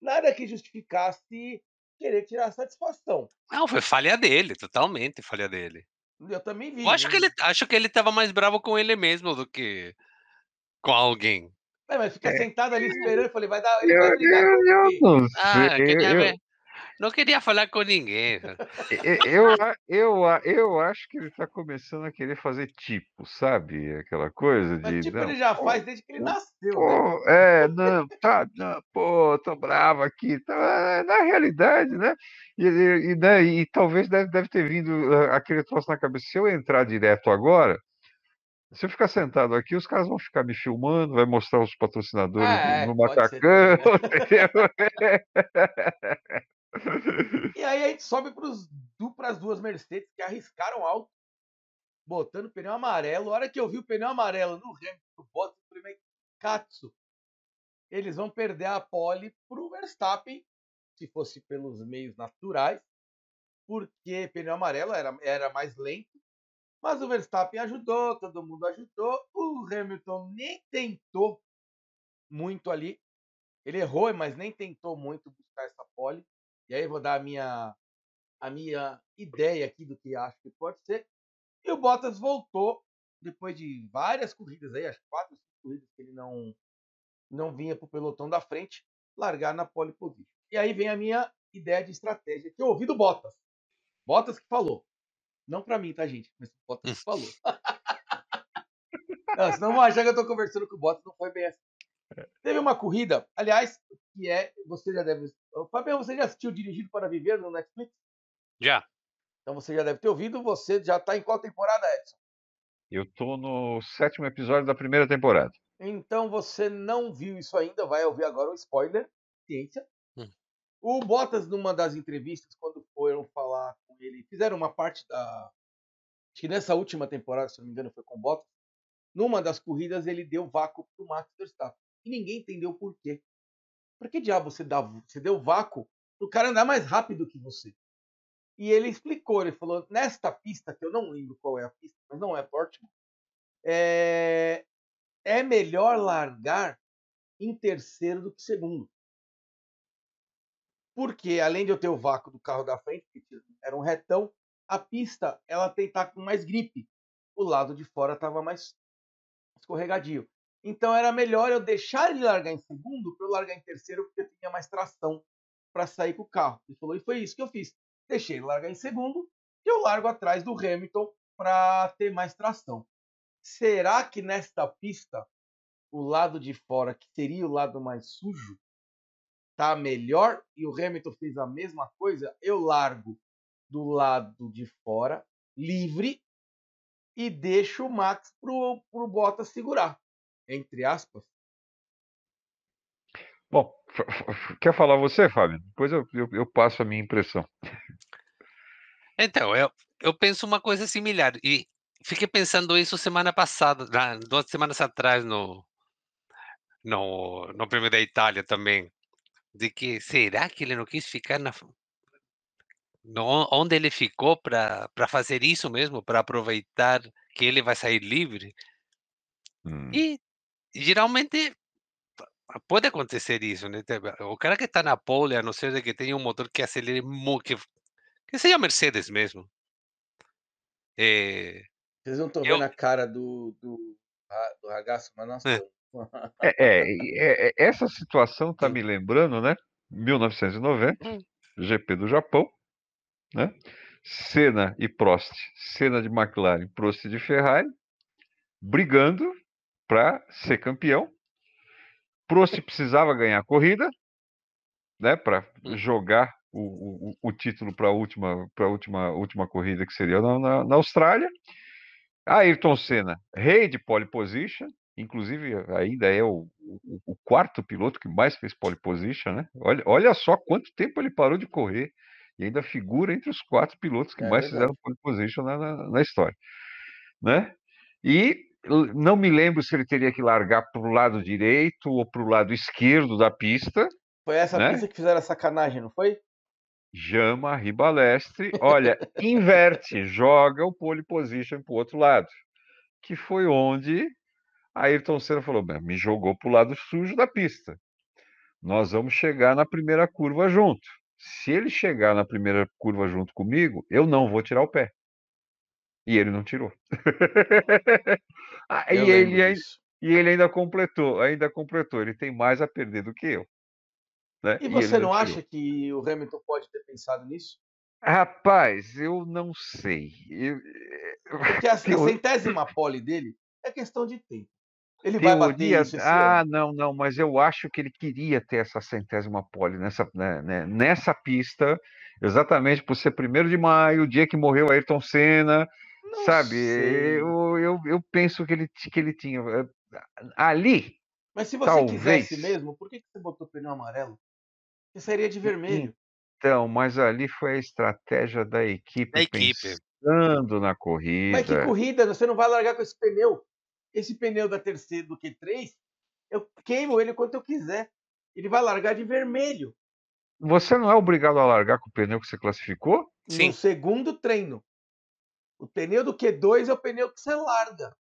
nada que justificasse querer tirar satisfação. Não, foi falha dele, totalmente falha dele. Eu também vi. Eu acho que ele, acho que ele tava mais bravo com ele mesmo do que com alguém. É, mas fica sentado ali esperando, eu falei, vai dar. Ele vai brigar Eu, eu não Ah, eu- ver. Não queria falar com ninguém. Eu, eu, eu, eu acho que ele está começando a querer fazer tipo, sabe? Aquela coisa Mas de. tipo, não, ele já pô, faz desde que ele pô, nasceu, né? Pô, é, não, tá, não, pô, tô bravo aqui. Tá, é, na realidade, né? E, e, né, e talvez deve, deve ter vindo ah, aquele troço na cabeça. Se eu entrar direto agora, se eu ficar sentado aqui, os caras vão ficar me filmando, vai mostrar os patrocinadores É, no ser né? E aí a gente sobe para as duas Mercedes que arriscaram alto, botando pneu amarelo. A hora que eu vi o pneu amarelo no Hamilton, no Bottas, mas Katsu, eles vão perder a pole pro Verstappen, se fosse pelos meios naturais, porque pneu amarelo era, era mais lento. Mas o Verstappen ajudou, todo mundo ajudou. O Hamilton nem tentou muito ali. Ele errou, mas nem tentou muito buscar essa pole. E aí eu vou dar a minha, a minha ideia aqui do que acho que pode ser. E o Bottas voltou depois de várias corridas aí, acho que quatro, corridas que ele não, não vinha para o pelotão da frente, largar na pole position. E aí vem a minha ideia de estratégia que eu ouvi do Bottas. Bottas que falou. Não para mim, tá, gente? Mas o Bottas que falou. não, senão vão achar que eu tô conversando com o Bottas, não foi bem assim. Teve uma corrida, aliás, que é. Você já deve. Ô, Fabião, você já assistiu Dirigido para Viver no Netflix? Já. Então você já deve ter ouvido. Você já tá em qual temporada, Edson? Eu tô no sétimo episódio da primeira temporada. Então você não viu isso ainda, vai ouvir agora o spoiler. Ciência. Hum. O Bottas, numa das entrevistas, quando foram falar com ele, fizeram uma parte da. Acho que nessa última temporada, se não me engano, foi com o Bottas. Numa das corridas, ele deu vácuo pro Max Verstappen. E ninguém entendeu por quê. Por que diabo você, dá, você deu vácuo pro cara andar mais rápido que você? E ele explicou, ele falou, nesta pista, que eu não lembro qual é a pista, mas não é Portman, é, é melhor largar em terceiro do que segundo. Porque além de eu ter o vácuo do carro da frente, que era um retão, a pista ela tem tá com mais gripe. O lado de fora estava mais escorregadio. Então era melhor eu deixar ele largar em segundo para eu largar em terceiro, porque eu tinha mais tração para sair com o carro. Ele falou, e foi isso que eu fiz. Deixei ele largar em segundo e eu largo atrás do Hamilton para ter mais tração. Será que nesta pista o lado de fora, que seria o lado mais sujo, tá melhor e o Hamilton fez a mesma coisa? Eu largo do lado de fora, livre, e deixo o Max pro, pro Bottas segurar, entre aspas. Bom, quer falar você, Fábio? Depois eu, eu, eu passo a minha impressão. Então, eu, eu penso uma coisa similar. E fiquei pensando isso semana passada, na- duas semanas atrás, no, no, no Prêmio da Itália também. De que será que ele não quis ficar na, no, onde ele ficou para fazer isso mesmo, para aproveitar que ele vai sair livre? Hum. E geralmente p- pode acontecer isso, né? O cara que está na pole, a não ser de que tenha um motor que acelere muito, que, que seja Mercedes mesmo. É, Vocês não estão Eu- vendo a cara do, do, do ragaço, mas nós É. É, é, é, é, essa situação está Hum. me lembrando, né? 1990, Hum. GP do Japão, né? Senna e Prost, Senna de McLaren, Prost de Ferrari, brigando para ser campeão. Prost precisava ganhar a corrida, né? Para Hum. jogar o, o, o título para a última, para última, última corrida que seria na, na, na Austrália. Ayrton Senna, rei de pole position, inclusive ainda é o, o- o quarto piloto que mais fez pole position, né? Olha, olha só quanto tempo ele parou de correr E ainda figura entre os quatro pilotos que É mais verdade. fizeram pole position na, na, na história. Né? E não me lembro se ele teria que largar para o lado direito ou para o lado esquerdo da pista. Foi essa Né? pista que fizeram a sacanagem, não foi? Jama Ribalestre, olha, inverte, joga o pole position para o outro lado. Que foi onde Ayrton Senna falou: "Bem, me jogou para o lado sujo da pista. Nós vamos chegar na primeira curva junto. Se ele chegar na primeira curva junto comigo, eu não vou tirar o pé. E ele não tirou. Ah, e, ele, ai- disso. e ele ainda completou, ainda completou. Ele tem mais a perder do que eu. Né? E ele você não tirou. acha que o Hamilton pode ter pensado nisso? Rapaz, eu não sei. Eu- Porque a, centésima pole dele é questão de tempo. Ele vai bater Teoria. isso Ah, ano? não, não, mas eu acho que ele queria ter essa centésima pole nessa, né, né, nessa pista, exatamente por ser primeiro de maio, o dia que morreu Ayrton Senna, Não sabe? sei. Eu, eu, eu penso que ele, que ele tinha. eh, Ali, Mas se você talvez. quisesse mesmo, por que você botou pneu amarelo? Você sairia de vermelho. Então, mas ali foi a estratégia da equipe Da equipe. pensando na Mas que corrida. corrida? Você não vai largar com esse pneu. Esse pneu da terceira do Q3, eu queimo ele quanto eu quiser. Ele vai largar de vermelho Você não é obrigado a largar com o pneu que você classificou? Sim. no segundo treino. O pneu do Q2 é o pneu que você larga.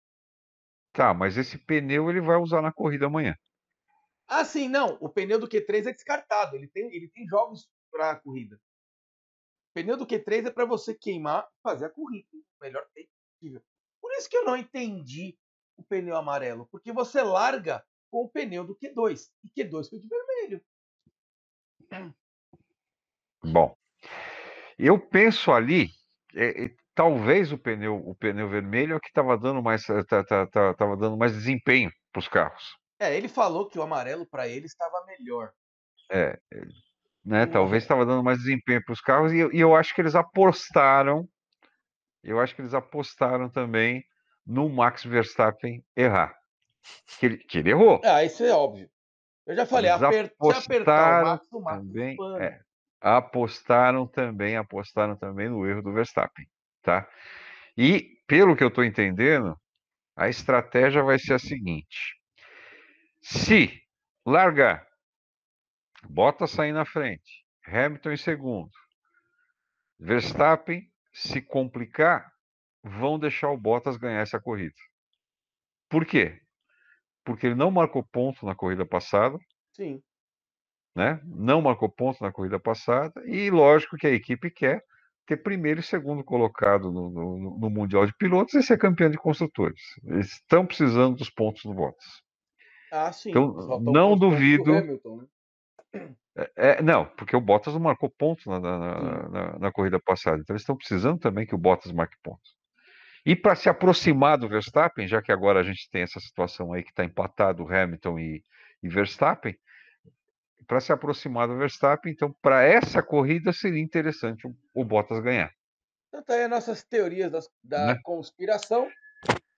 Tá, mas esse pneu ele vai usar na corrida amanhã. Ah, sim, não. O pneu do Q3 é descartado. Ele tem, ele tem jogos para a corrida. O pneu do Q3 é para você queimar e fazer a corrida. O melhor tempo possível. Por isso que eu não entendi o pneu amarelo. Porque você larga com o pneu do Q2. E Q2 foi de vermelho. Bom, eu penso ali, é, é, talvez o pneu, o pneu vermelho é o que estava dando mais, tá- tá- tá- tava dando mais desempenho para os carros. É, ele falou que o amarelo para ele estava melhor. É, né? Não Talvez é. estava dando mais desempenho para os carros e, eu- e eu acho que eles apostaram, eu acho que eles apostaram também no Max Verstappen errar, que ele, que ele errou. Ah, isso é óbvio. Eu já falei, aper- se apertar o Max, o Max também, é, apostaram também, apostaram também no erro do Verstappen, tá? E pelo que eu estou entendendo, a estratégia vai ser a seguinte: se largar, Bottas sair na frente, Hamilton em segundo, Verstappen se complicar, vão deixar o Bottas ganhar essa corrida. Por quê? Porque ele não marcou ponto na corrida passada, Sim. né? Não marcou ponto na corrida passada e lógico que a equipe quer ter primeiro e segundo colocado no, no- no Mundial de Pilotos e ser campeão de construtores. Eles estão precisando dos pontos do Bottas. Ah, sim. Então, não pontos duvido- Hamilton, né? É, não, porque o Bottas não marcou ponto na, na- na- na corrida passada. Então eles estão precisando também que o Bottas marque pontos. E para se aproximar do Verstappen, já que agora a gente tem essa situação aí que está empatado Hamilton e, e Verstappen, para se aproximar do Verstappen, então para essa corrida seria interessante o, o Bottas ganhar. Então tá aí as nossas teorias das- da Né? conspiração.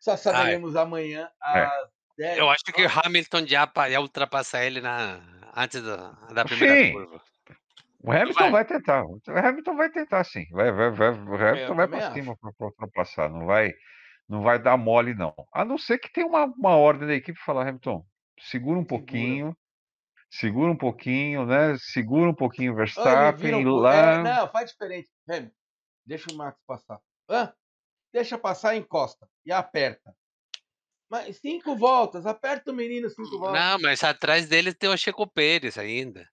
Só saberemos amanhã É. às 10. Eu acho que o Hamilton já ia ultrapassar ele na, antes da, da primeira Sim. curva. O Hamilton Vai. vai. tentar. O Hamilton vai tentar, sim. Vai, vai, vai, o Hamilton vai para cima para ultrapassar. Não vai, não vai dar mole, não. A não ser que tenha uma, uma ordem da equipe falar, Hamilton, segura um Segura. pouquinho, segura um pouquinho, né? Segura um pouquinho o Verstappen viram lá. é, não, faz diferente. Hamilton, deixa o Max passar. Hã? Deixa passar, encosta e aperta. Mas cinco voltas, aperta o menino cinco voltas. Não, mas atrás dele tem o Checo Pérez ainda.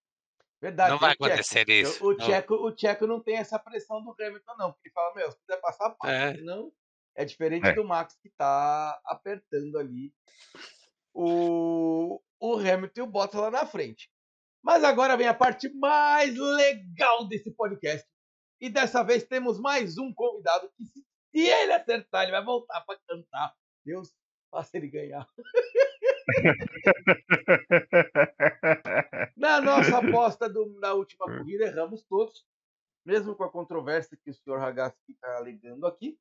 Verdade. não vai acontecer isso. O, o, Não. Tcheco, o Tcheco não tem essa pressão do Hamilton, não. Porque ele fala, meu, se quiser passar, passa. É. Não. É diferente É. do Max que tá apertando ali o, o Hamilton e o Bottas lá na frente. Mas agora vem a parte mais legal desse podcast. E dessa vez temos mais um convidado que, se, ele acertar, ele vai voltar para cantar. Deus, faça ele ganhar. Na nossa aposta do- na última corrida, erramos todos. Mesmo com a controvérsia que o senhor Ragazzi fica alegando aqui,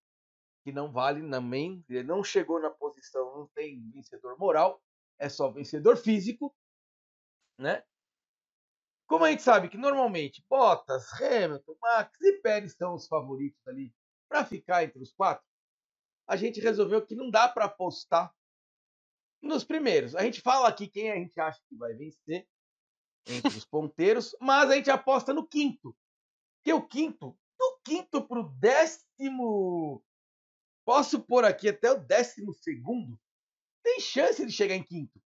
que não vale também, ele não chegou na posição, não tem vencedor moral, é só vencedor físico, né? Como a gente sabe que normalmente Bottas, Hamilton, Max e Pérez são os favoritos ali para ficar entre os quatro, a gente resolveu que não dá para apostar nos primeiros. A gente fala aqui quem a gente acha que vai vencer entre os ponteiros, mas a gente aposta no quinto. Que o quinto, do quinto para o décimo, posso pôr aqui até o décimo segundo, tem chance de chegar em quinto.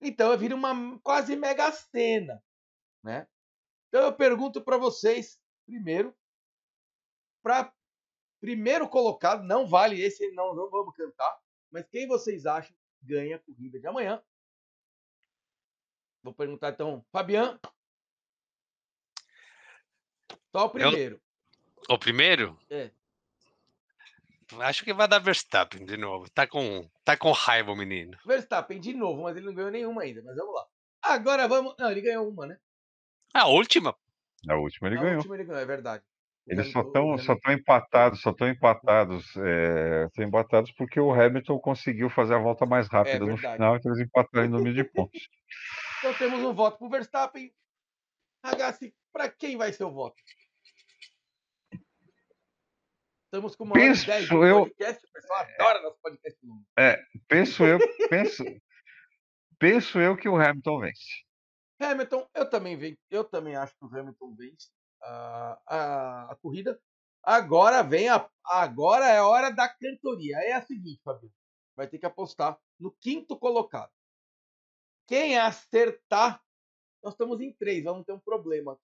Então vira uma quase mega cena, né? Então eu pergunto para vocês primeiro, para primeiro colocado, não vale esse, não, não vamos cantar, mas quem vocês acham ganha a corrida de amanhã? Vou perguntar então, Fabian. Só o primeiro. Eu, o primeiro? É. Acho que vai dar Verstappen de novo. Tá com, tá com raiva o menino. Verstappen de novo, mas ele não ganhou nenhuma ainda. Mas vamos lá. Agora vamos. Não, ele ganhou uma, né? A última? A última ele a ganhou. A última ele ganhou, é verdade. Eles só estão só tão empatados, só estão empatados, é, estão empatados porque o Hamilton conseguiu fazer a volta mais É rápida no verdade. final, então eles empataram em número de pontos. Então temos um voto pro Verstappen. Ragazzi, para quem vai ser o voto? Estamos com uma hora Penso de eu- podcast. O pessoal adora nosso podcast longo. Penso eu, penso, penso eu que o Hamilton vence. Hamilton, eu também, ven- eu também acho que o Hamilton vence a, a, a corrida. Agora vem a. Agora é a hora da cantoria. É a seguinte, Fabio. Vai ter que apostar no quinto colocado. Quem acertar. Nós estamos em três, vamos ter um problema.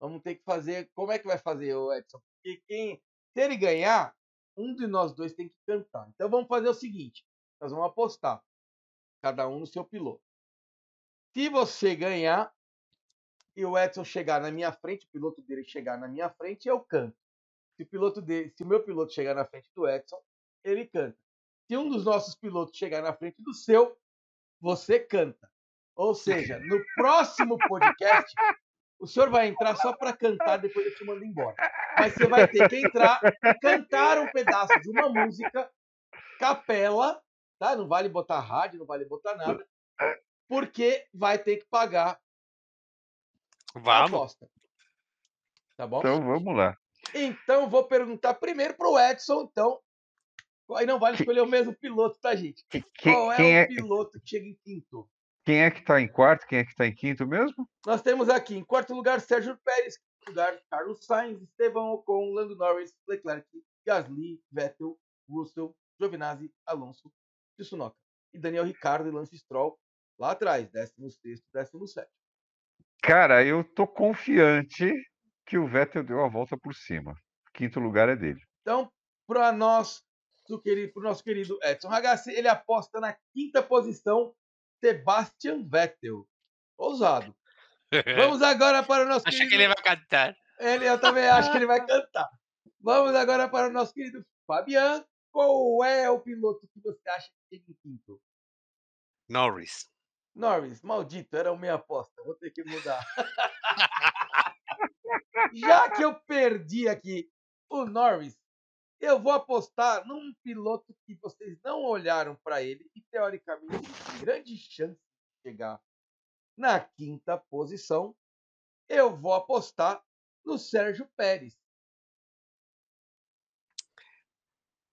Vamos ter que fazer. Como é que vai fazer, o Edson? Porque quem. Se ele ganhar, um de nós dois tem que cantar. Então vamos fazer o seguinte: nós vamos apostar. Cada um no seu piloto. Se você ganhar e o Edson chegar na minha frente, o piloto dele chegar na minha frente, eu canto. Se o piloto dele, se o meu piloto chegar na frente do Edson, ele canta. Se um dos nossos pilotos chegar na frente do seu, você canta. Ou seja, no próximo podcast, o senhor vai entrar só para cantar, depois eu te mando embora. Mas você vai ter que entrar cantar um pedaço de uma música, capela, tá? Não vale botar rádio, não vale botar nada, porque vai ter que pagar a Vamos. aposta. Tá bom? Então vamos lá. Então, vou perguntar primeiro pro Edson, então. Aí não vale escolher o mesmo piloto, tá, gente? Qual é quem, o é, piloto que chega em quinto? Quem é que está em quarto? Quem é que está em quinto mesmo? Nós temos aqui, em quarto lugar, Sérgio Pérez. Quinto lugar, Carlos Sainz, Esteban Ocon, Lando Norris, Leclerc, Gasly, Vettel, Russell, Giovinazzi, Alonso, Tsunoka. E Daniel Ricciardo e Lance Stroll lá atrás, 16º, 17º. Cara, eu tô confiante que o Vettel deu a volta por cima. Quinto lugar é dele. Então, para nós, querido, pro nosso querido Edson Ragazzi, ele aposta na quinta posição, Sebastian Vettel. Ousado. Vamos agora para o nosso Acho querido... que ele vai cantar. Ele, eu também acho que ele vai cantar. Vamos agora para o nosso querido Fabian. Qual é o piloto que você acha que chega em quinto? Norris. Norris, maldito, era minha aposta. Vou ter que mudar. Já que eu perdi aqui o Norris, eu vou apostar num piloto que vocês não olharam para ele e teoricamente tem grande chance de chegar na quinta posição. Eu vou apostar no Sérgio Pérez.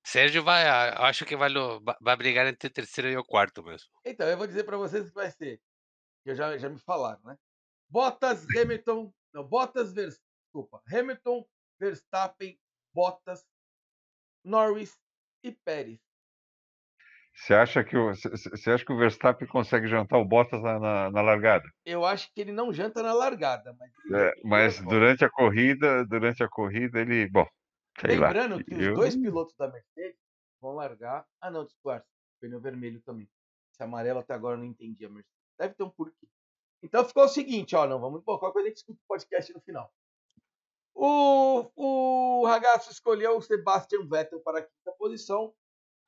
Sérgio vai, acho que vai, vai brigar entre o terceiro e o quarto mesmo. Então, eu vou dizer para vocês o que vai ser. Que já, já me falaram, né? Bottas, Hamilton. Não, Bottas, Ver, desculpa. Hamilton, Verstappen, Bottas, Norris e Pérez. Você acha que o, você- acha que o Verstappen consegue jantar o Bottas na, na- na largada? Eu acho que ele não janta na largada, mas. É, mas durante a corrida, durante a corrida ele, bom, sei lá. Lembrando que os eu- dois pilotos da Mercedes vão largar. Ah, não, desculpa. Pneu vermelho também. Esse amarelo até agora eu não entendi a Mercedes. Deve ter um porquê. Então ficou o seguinte, ó, não vamos. Bom, qualquer coisa a gente escuta o podcast no final. O, o Ragazzo escolheu o Sebastian Vettel para a quinta posição,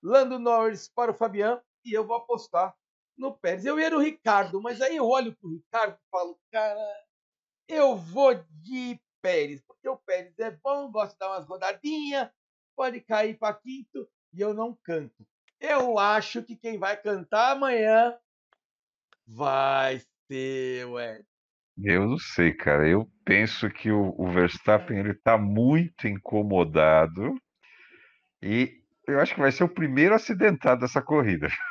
Lando Norris para o Fabian e eu vou apostar no Pérez. Eu ia no Ricardo, mas aí eu olho pro Ricardo e falo, cara, eu vou de Pérez, porque o Pérez é bom, gosta de dar umas rodadinhas, pode cair para quinto e eu não canto. Eu acho que quem vai cantar amanhã vai ser o Ed. Eu não sei, cara. Eu penso que o, o Verstappen ele tá muito incomodado e eu acho que vai ser o primeiro acidentado dessa corrida.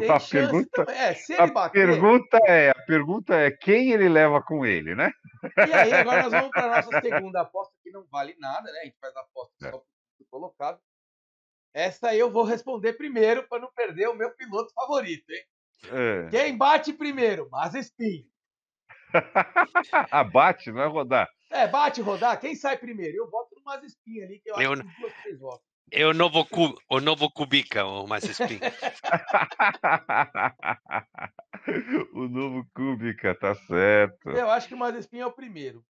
Tem A pergunta. É, se a bater. pergunta é, a pergunta é quem ele leva com ele, né? E aí, agora nós vamos para nossa segunda aposta, que não vale nada, né? A gente faz a aposta É. só colocado. Essa eu vou responder primeiro para não perder o meu piloto favorito, hein? É. Quem bate primeiro? Mazespin. Abate, não é rodar. É, bate rodar, quem sai primeiro? Eu voto no Mazespin ali, que eu acho Eu que não- tem duas, três votos. É o novo, cu, o novo Kubica, o Mazespin. o novo Kubica, tá certo. Eu acho que o Mazespin é o primeiro.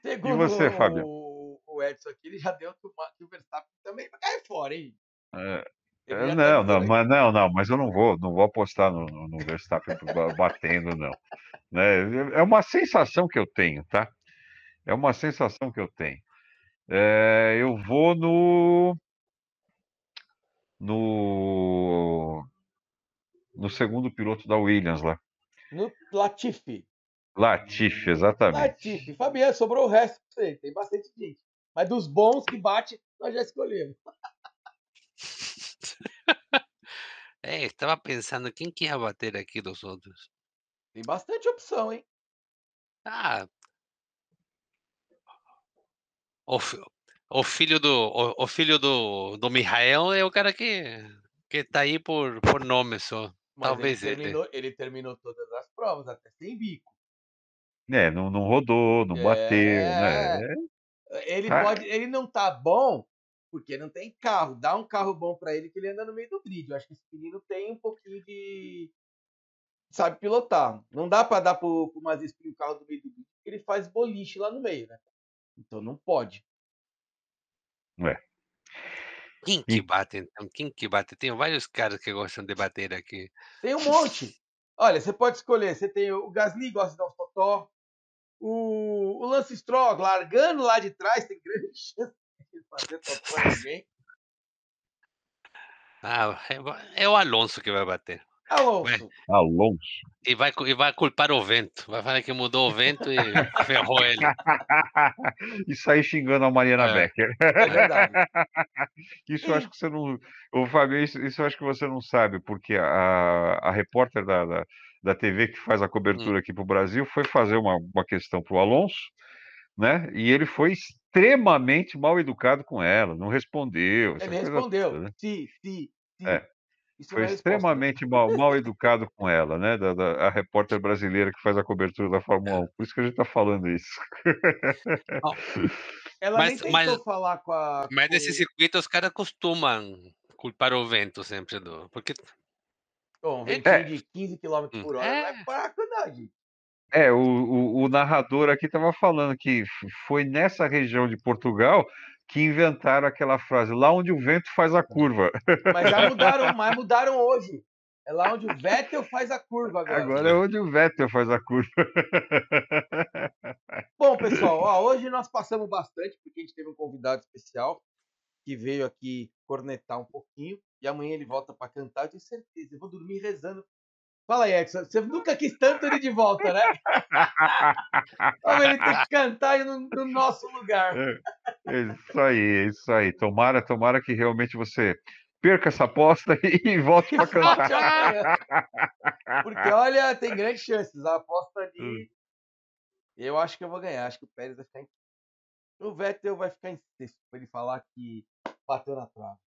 Segundo você, Fábio? o, o Edson aqui, ele já deu que o, que Verstappen também vai cair fora, hein? É, é, não, não, mas não, não, mas eu não vou, não vou apostar no, no- Verstappen ba- batendo, não. Né? É uma sensação que eu tenho, tá? É uma sensação que eu tenho. É, eu vou no no no segundo piloto da Williams lá, No Latifi. Latifi, exatamente. Latifi. Fabiano, sobrou o resto pra você. Tem bastante gente. Mas dos bons que bate, nós já escolhemos. É, estava pensando quem que ia bater aqui dos outros. Tem bastante opção, hein? Ah. O, fi- o filho do o, o filho do, do Mihael é o cara que que tá aí por por nome só. Mas Talvez ele ele. terminou, ele terminou todas as provas, até sem bico. É, não, não rodou, não bateu, né? Ele Ah. pode, ele não tá bom porque não tem carro. Dá um carro bom pra ele que ele anda no meio do grid. Eu acho que esse menino tem um pouquinho de sabe pilotar. Não dá pra dar pro, pro Mazespin o carro do meio do grid, porque ele faz boliche lá no meio, né? Então não pode. Quem que bate então? Quem que bate? Tem vários caras que gostam de bater aqui. Tem um monte. Olha, você pode escolher. Você tem o Gasly, gosta de dar um totó. O, o Lance Stroll, largando lá de trás, tem grande chance de fazer ninguém. Ah, é, é o Alonso que vai bater. Alonso, Alonso. E vai, e vai culpar o vento. Vai falar que mudou o vento e ferrou ele. e sair xingando a Mariana É. Becker. é verdade. Isso eu acho que você não. Ô, Fábio, isso, isso eu acho que você não sabe, porque a, a repórter da, da, da TV que faz a cobertura aqui para o Brasil foi fazer uma, uma questão para o Alonso, né? E ele foi extremamente mal educado com ela, não respondeu. Ele respondeu. toda, né? Sim, sim, sim. É. Foi é extremamente mal, mal educado com ela, né? Da, da- a repórter brasileira que faz a cobertura da Fórmula 1. Por isso que a gente está falando isso. Ela Mas- nem tentou mas- falar com a. Mas com- nesse circuito os caras costumam culpar o vento sempre do. Porque Bom, um É. ventinho de 15 km por hora É. não é fraco, não, gente. É, o, o, o narrador aqui estava falando que foi nessa região de Portugal que inventaram aquela frase, lá onde o vento faz a curva. Mas já mudaram, mas mudaram hoje. É lá onde o Vettel faz a curva agora. Agora é onde o Vettel faz a curva. Bom, pessoal, ó, hoje nós passamos bastante, porque a gente teve um convidado especial que veio aqui cornetar um pouquinho. E amanhã ele volta para cantar, eu tenho certeza. Eu vou dormir rezando. Fala aí, Edson. Você nunca quis tanto ele de volta, né? Olha, ele tem que cantar no, no nosso lugar. É isso aí, é isso aí. Tomara, tomara que realmente você perca essa aposta e volte para cantar. Porque, olha, tem grandes chances. A aposta ali. Eu acho que eu vou ganhar. Acho que o Pérez vai ficar em. O Vettel vai ficar em sexto, pra ele falar que bateu na trave.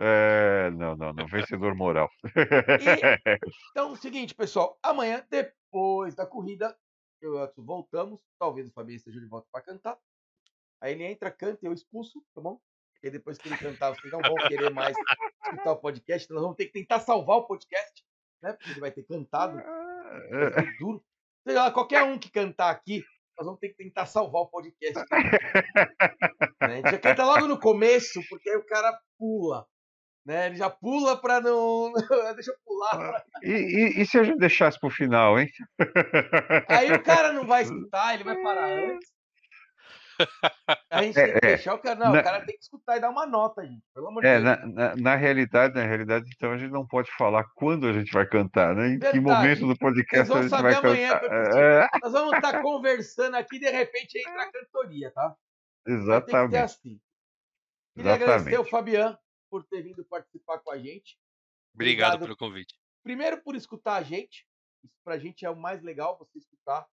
É, não, não, não. Vencedor moral. Então, é o seguinte, pessoal. Amanhã, depois da corrida, eu e o voltamos. Talvez o Fabinho esteja de volta para cantar. Aí ele entra, canta e eu expulso, tá bom? E depois que ele cantar, vocês não vão querer mais escutar o podcast. Então nós vamos ter que tentar salvar o podcast, né? Porque ele vai ter cantado. Vai duro. Sei lá, qualquer um que cantar aqui, nós vamos ter que tentar salvar o podcast. Né? A gente já canta logo no começo, porque aí o cara pula. Né? Ele já pula pra não. Deixa eu pular. pra- E, e- e se a gente deixasse pro final, hein? Aí o cara não vai escutar, ele vai parar antes. A gente tem que é, deixar o cara. Não, na, o cara tem que escutar e dar uma nota, gente. Pelo amor de é, Deus. Na, na, na, realidade, na realidade, então a gente não pode falar quando a gente vai cantar, né? Em Verdade. que momento do podcast a gente vai amanhã, cantar. É. Nós vamos estar conversando aqui e de repente entra a cantoria, tá? Exatamente. Assim. Queria Exatamente. agradecer o Fabiano por ter vindo participar com a gente. Obrigado, Obrigado pelo convite. Primeiro por escutar a gente. Isso pra gente é o mais legal, você escutar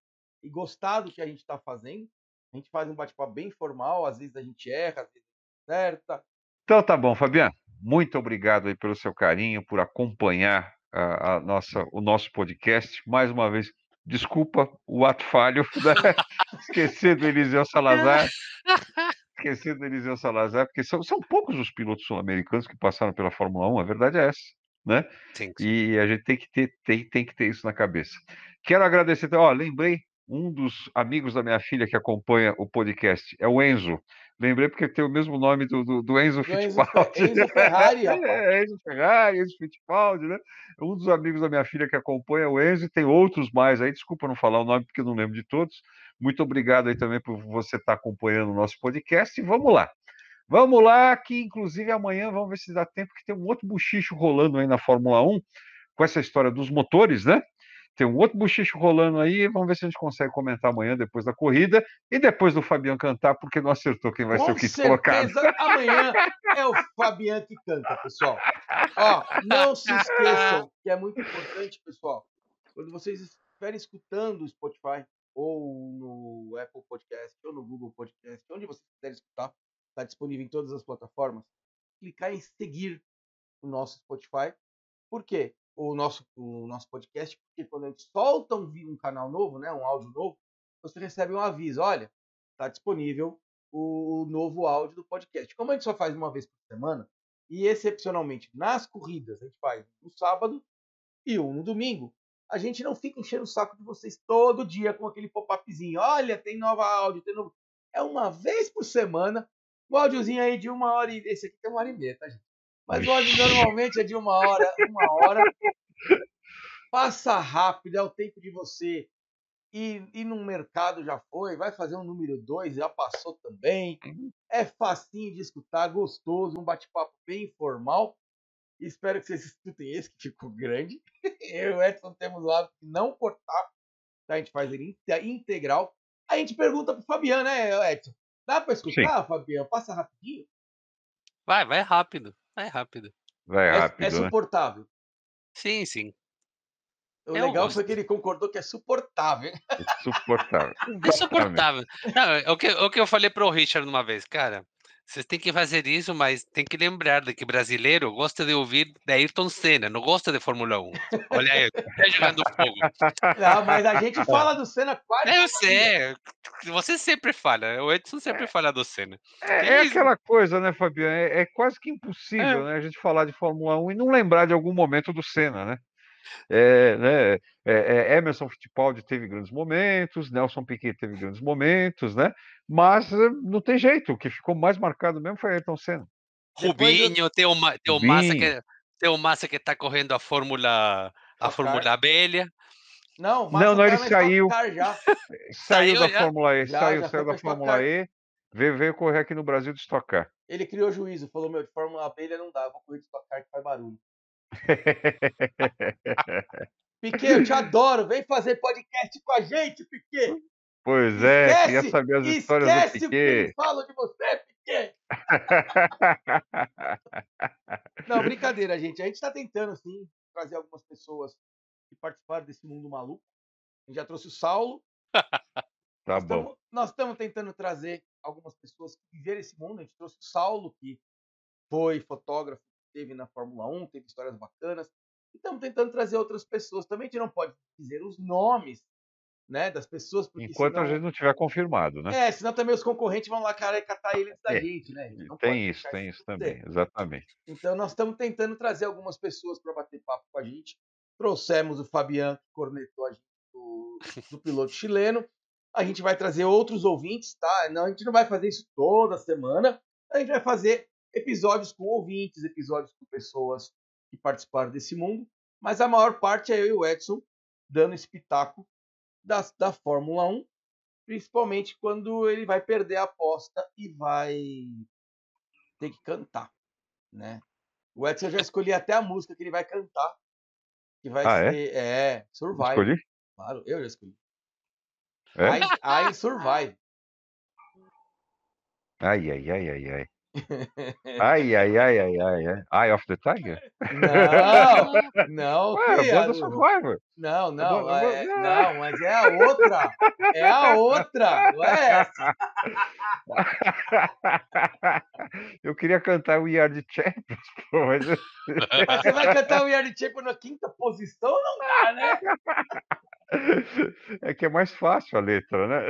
e gostar do que a gente está fazendo. A gente faz um bate-papo bem formal, às vezes a gente erra, às vezes acerta. Então tá bom, Fabiano. Muito obrigado aí pelo seu carinho, por acompanhar a, a nossa, o nosso podcast. Mais uma vez, desculpa o ato falho, né? esquecer do Eliseu Salazar. Esquecer do Eliseu Salazar, porque são, são poucos os pilotos sul-americanos que passaram pela Fórmula 1, a verdade é essa. Né? Sim, sim. E a gente tem que ter, tem, tem que ter isso na cabeça. Quero agradecer, ó, lembrei um dos amigos da minha filha que acompanha o podcast, é o Enzo. Lembrei porque tem o mesmo nome do, do, do Enzo Fittipaldi. Enzo, Enzo Ferrari, É, Enzo Ferrari, Enzo Fittipaldi, né? Um dos amigos da minha filha que acompanha o Enzo, e tem outros mais aí, desculpa não falar o nome porque eu não lembro de todos. Muito obrigado aí também por você estar acompanhando o nosso podcast, e vamos lá. Vamos lá, que inclusive amanhã vamos ver se dá tempo, que tem um outro buchicho rolando aí na Fórmula 1, com essa história dos motores, né? Tem um outro bochicho rolando aí, vamos ver se a gente consegue comentar amanhã, depois da corrida, e depois do Fabiano cantar, porque não acertou quem vai Com ser o quinto colocado. amanhã é o Fabiano que canta, pessoal. Ó, não se esqueçam, que é muito importante, pessoal, quando vocês estiverem escutando o Spotify, ou no Apple Podcast, ou no Google Podcast, onde vocês quiserem escutar, está disponível em todas as plataformas, clicar em seguir o nosso Spotify. Por quê? O nosso, o nosso podcast, porque quando a gente solta um, um canal novo, né, um áudio novo, você recebe um aviso, olha, está disponível o, novo áudio do podcast. Como a gente só faz uma vez por semana, e excepcionalmente nas corridas a gente faz no sábado e um no domingo, a gente não fica enchendo o saco de vocês todo dia com aquele pop-upzinho. Olha, tem nova áudio, tem novo. É uma vez por semana, um áudiozinho aí de uma hora e. Esse aqui tem uma hora e meia, tá, gente? Mas o áudio normalmente é de uma hora, uma hora. Passa rápido, é o tempo de você ir, ir no mercado, já foi, vai fazer um número 2, já passou também. É facinho de escutar, gostoso, um bate-papo bem informal. Espero que vocês escutem esse, que ficou grande. Eu e o Edson temos o hábito de não cortar, tá? a gente faz ele integral. A gente pergunta pro Fabiano, né, Edson? Dá para escutar, Sim. Fabiano? Passa rapidinho? Vai, vai rápido. Vai rápido. Vai é, rápido. É, suportável. Sim, sim. O eu legal gosto. foi que ele concordou que é suportável. É suportável. É suportável. Não, é o, que, o que eu falei pro Richard uma vez, cara. Vocês têm que fazer isso, mas tem que lembrar de que brasileiro gosta de ouvir de Ayrton Senna, não gosta de Fórmula 1. Olha aí, tá jogando fogo. Não, mas a gente fala do Senna quase. Eu sei, você sempre fala, o Edson sempre fala do Senna. É, é aquela coisa, né, Fabiano? É, é quase que impossível é. né, a gente falar de Fórmula 1 e não lembrar de algum momento do Senna, né? É, né, é, é, Emerson Fittipaldi teve grandes momentos, Nelson Piquet teve grandes momentos, né? Mas eh, não tem jeito, o que ficou mais marcado mesmo foi Ayrton Senna. Rubinho, eu... tem, o, tem, o Massa que, tem o Massa que está correndo a Fórmula a Fórmula Abelha. Não, não, não, ele saiu. Saiu da já? Fórmula E, saiu, saiu da Fórmula E, veio, veio correr aqui no Brasil de Stock Car. Ele criou juízo, falou: meu, de Fórmula Abelha não dá, vou correr de Stock Car que faz barulho. Piquet, eu te adoro. Vem fazer podcast com a gente, Piquet. Pois é, esquece, queria saber as histórias do Piquet. Esquece o que de você, Piquet. Não, brincadeira, gente. A gente está tentando, sim, trazer algumas pessoas que participaram desse mundo maluco. A gente já trouxe o Saulo. Tá nós bom. Tamo, nós estamos tentando trazer algumas pessoas que viveram esse mundo. A gente trouxe o Saulo, que foi fotógrafo, teve na Fórmula 1, teve histórias bacanas. E estamos tentando trazer outras pessoas. Também a gente não pode dizer os nomes né, das pessoas. Enquanto senão... a gente não tiver confirmado, né? É, senão também os concorrentes vão lá catar eles da é, gente, né? Gente tem isso, tem isso também, exatamente. Então nós estamos tentando trazer algumas pessoas para bater papo com a gente. Trouxemos o Fabiano, que cornetou a gente do, do piloto chileno. A gente vai trazer outros ouvintes, tá? Não, a gente não vai fazer isso toda semana. A gente vai fazer episódios com ouvintes, episódios com pessoas que participaram desse mundo, mas a maior parte é eu e o Edson dando pitaco da, da Fórmula 1. principalmente quando ele vai perder a aposta e vai ter que cantar, né? O Edson já escolhi até a música que ele vai cantar, que vai Ah, é? ser é, Survive. Escolhi? Claro, eu já escolhi. É? I, I Survive. Ai, ai, ai, ai, ai. Ai, ai, ai, ai, ai, ai. Eye of the Tiger? Não, não, Ué, é- Survivor. não, não, é- Banda- não, mas é a outra. É a outra, não é essa. Eu queria cantar We Are the Champions, pô, mas você vai cantar o Yard Champion na quinta posição? Não dá, né? É que é mais fácil a letra, né?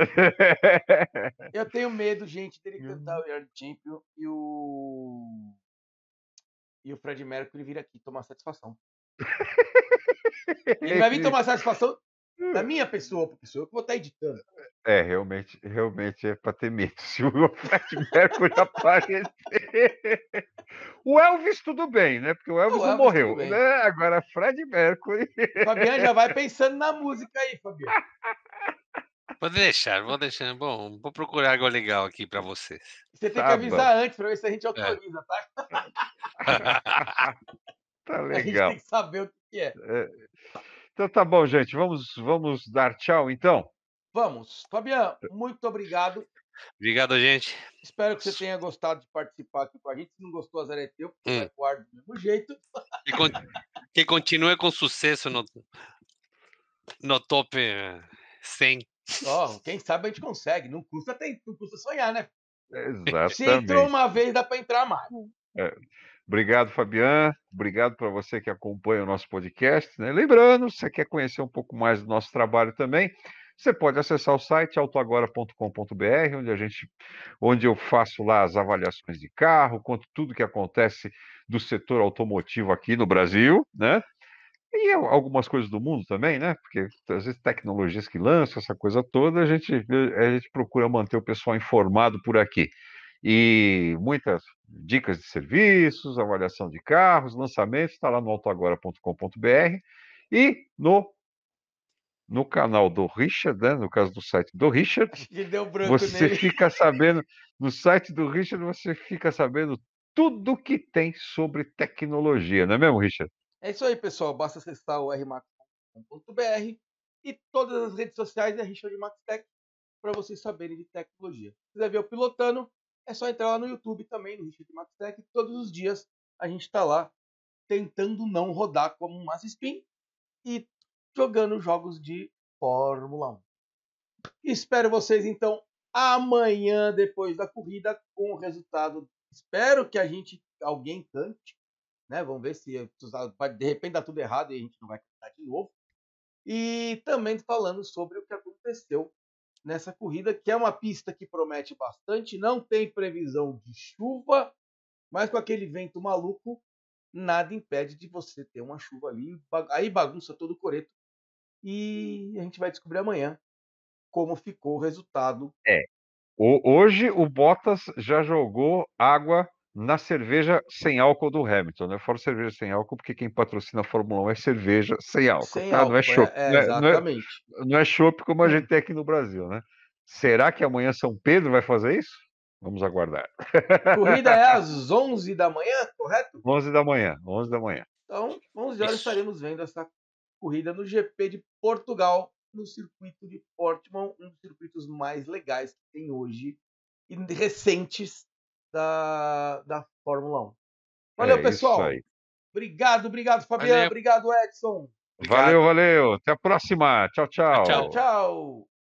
Eu tenho medo, gente, dele cantar o Yard Champion e o. E o Fred Mercury vir aqui tomar satisfação. Ele vai vir tomar satisfação da minha pessoa, porque sou eu que vou estar editando. É, realmente, realmente é para ter medo. Se o Fred Mercury aparecer. O Elvis, tudo bem, né? Porque o Elvis, não Elvis, morreu. tudo bem. Né? Agora, Fred Mercury. Fabiano já vai pensando na música aí, Fabiano. Pode deixar, vou deixar. Bom, vou procurar algo legal aqui para vocês. Você tem Tá que avisar antes pra ver se a gente autoriza, tá? Tá A gente legal. tem que saber o que que é. Então tá bom, gente. Vamos, vamos dar tchau, então. Vamos. Fabiano, muito obrigado. Obrigado, gente. Espero que você tenha gostado de participar aqui com a gente. Se não gostou, azar é teu, porque Hum. vai ar do mesmo jeito. Que, con- que continue com sucesso no, no top eh, 100. Ó, quem sabe a gente consegue. Não custa, tem, não custa sonhar, né? Se entrou Exatamente. uma vez, dá pra entrar mais. Obrigado, Fabian. Obrigado para você que acompanha o nosso podcast. né? Lembrando, se você quer conhecer um pouco mais do nosso trabalho também, você pode acessar o site autoagora.com.br, onde a gente, onde eu faço lá as avaliações de carro, conto tudo que acontece do setor automotivo aqui no Brasil, né? E al- algumas coisas do mundo também, né? Porque às vezes tecnologias que lançam, essa coisa toda, a gente, a gente procura manter o pessoal informado por aqui. E muitas dicas de serviços, avaliação de carros, lançamentos, está lá no autoagora.com.br e no, no canal do Richard, né? no caso do site do Richard, você nele. fica sabendo, no site do Richard, você fica sabendo tudo que tem sobre tecnologia, não é mesmo, Richard? É isso aí, pessoal. Basta acessar o rmax.com.br e todas as redes sociais é Richard Max Tech para vocês saberem de tecnologia. Se quiser ver o pilotando, é só entrar lá no YouTube também, no Richard Max Tech. Todos os dias a gente está lá tentando não rodar como um Massa Spin e jogando jogos de Fórmula 1. Espero vocês então amanhã depois da corrida com o resultado. Espero que a gente alguém cante, né? Vamos ver se de repente dá tudo errado e a gente não vai cantar de novo. E também falando sobre o que aconteceu nessa corrida, que é uma pista que promete bastante, não tem previsão de chuva, mas com aquele vento maluco, nada impede de você ter uma chuva ali, aí bagunça todo o coreto. E a gente vai descobrir amanhã como ficou o resultado. O- hoje o Bottas já jogou água na cerveja sem álcool do Hamilton, né? Fora cerveja sem álcool, porque quem patrocina a Fórmula 1 é cerveja sem álcool, Sem tá? álcool, Não é chopp, é, não é- não é- exatamente. não é chopp como a gente tem aqui no Brasil, né? Será que amanhã São Pedro vai fazer isso? Vamos aguardar. Corrida é às 11 da manhã, correto? 11 da manhã, 11 da manhã. Então, 11 horas Isso. estaremos vendo essa corrida no GP de Portugal, no circuito de Portimão, um dos circuitos mais legais que tem hoje e recentes da, da Fórmula 1. Valeu, É pessoal. Obrigado, obrigado, Fabiano. Valeu. Obrigado, Edson. Obrigado. Valeu, valeu. Até a próxima. Tchau, tchau. Tchau. Tchau.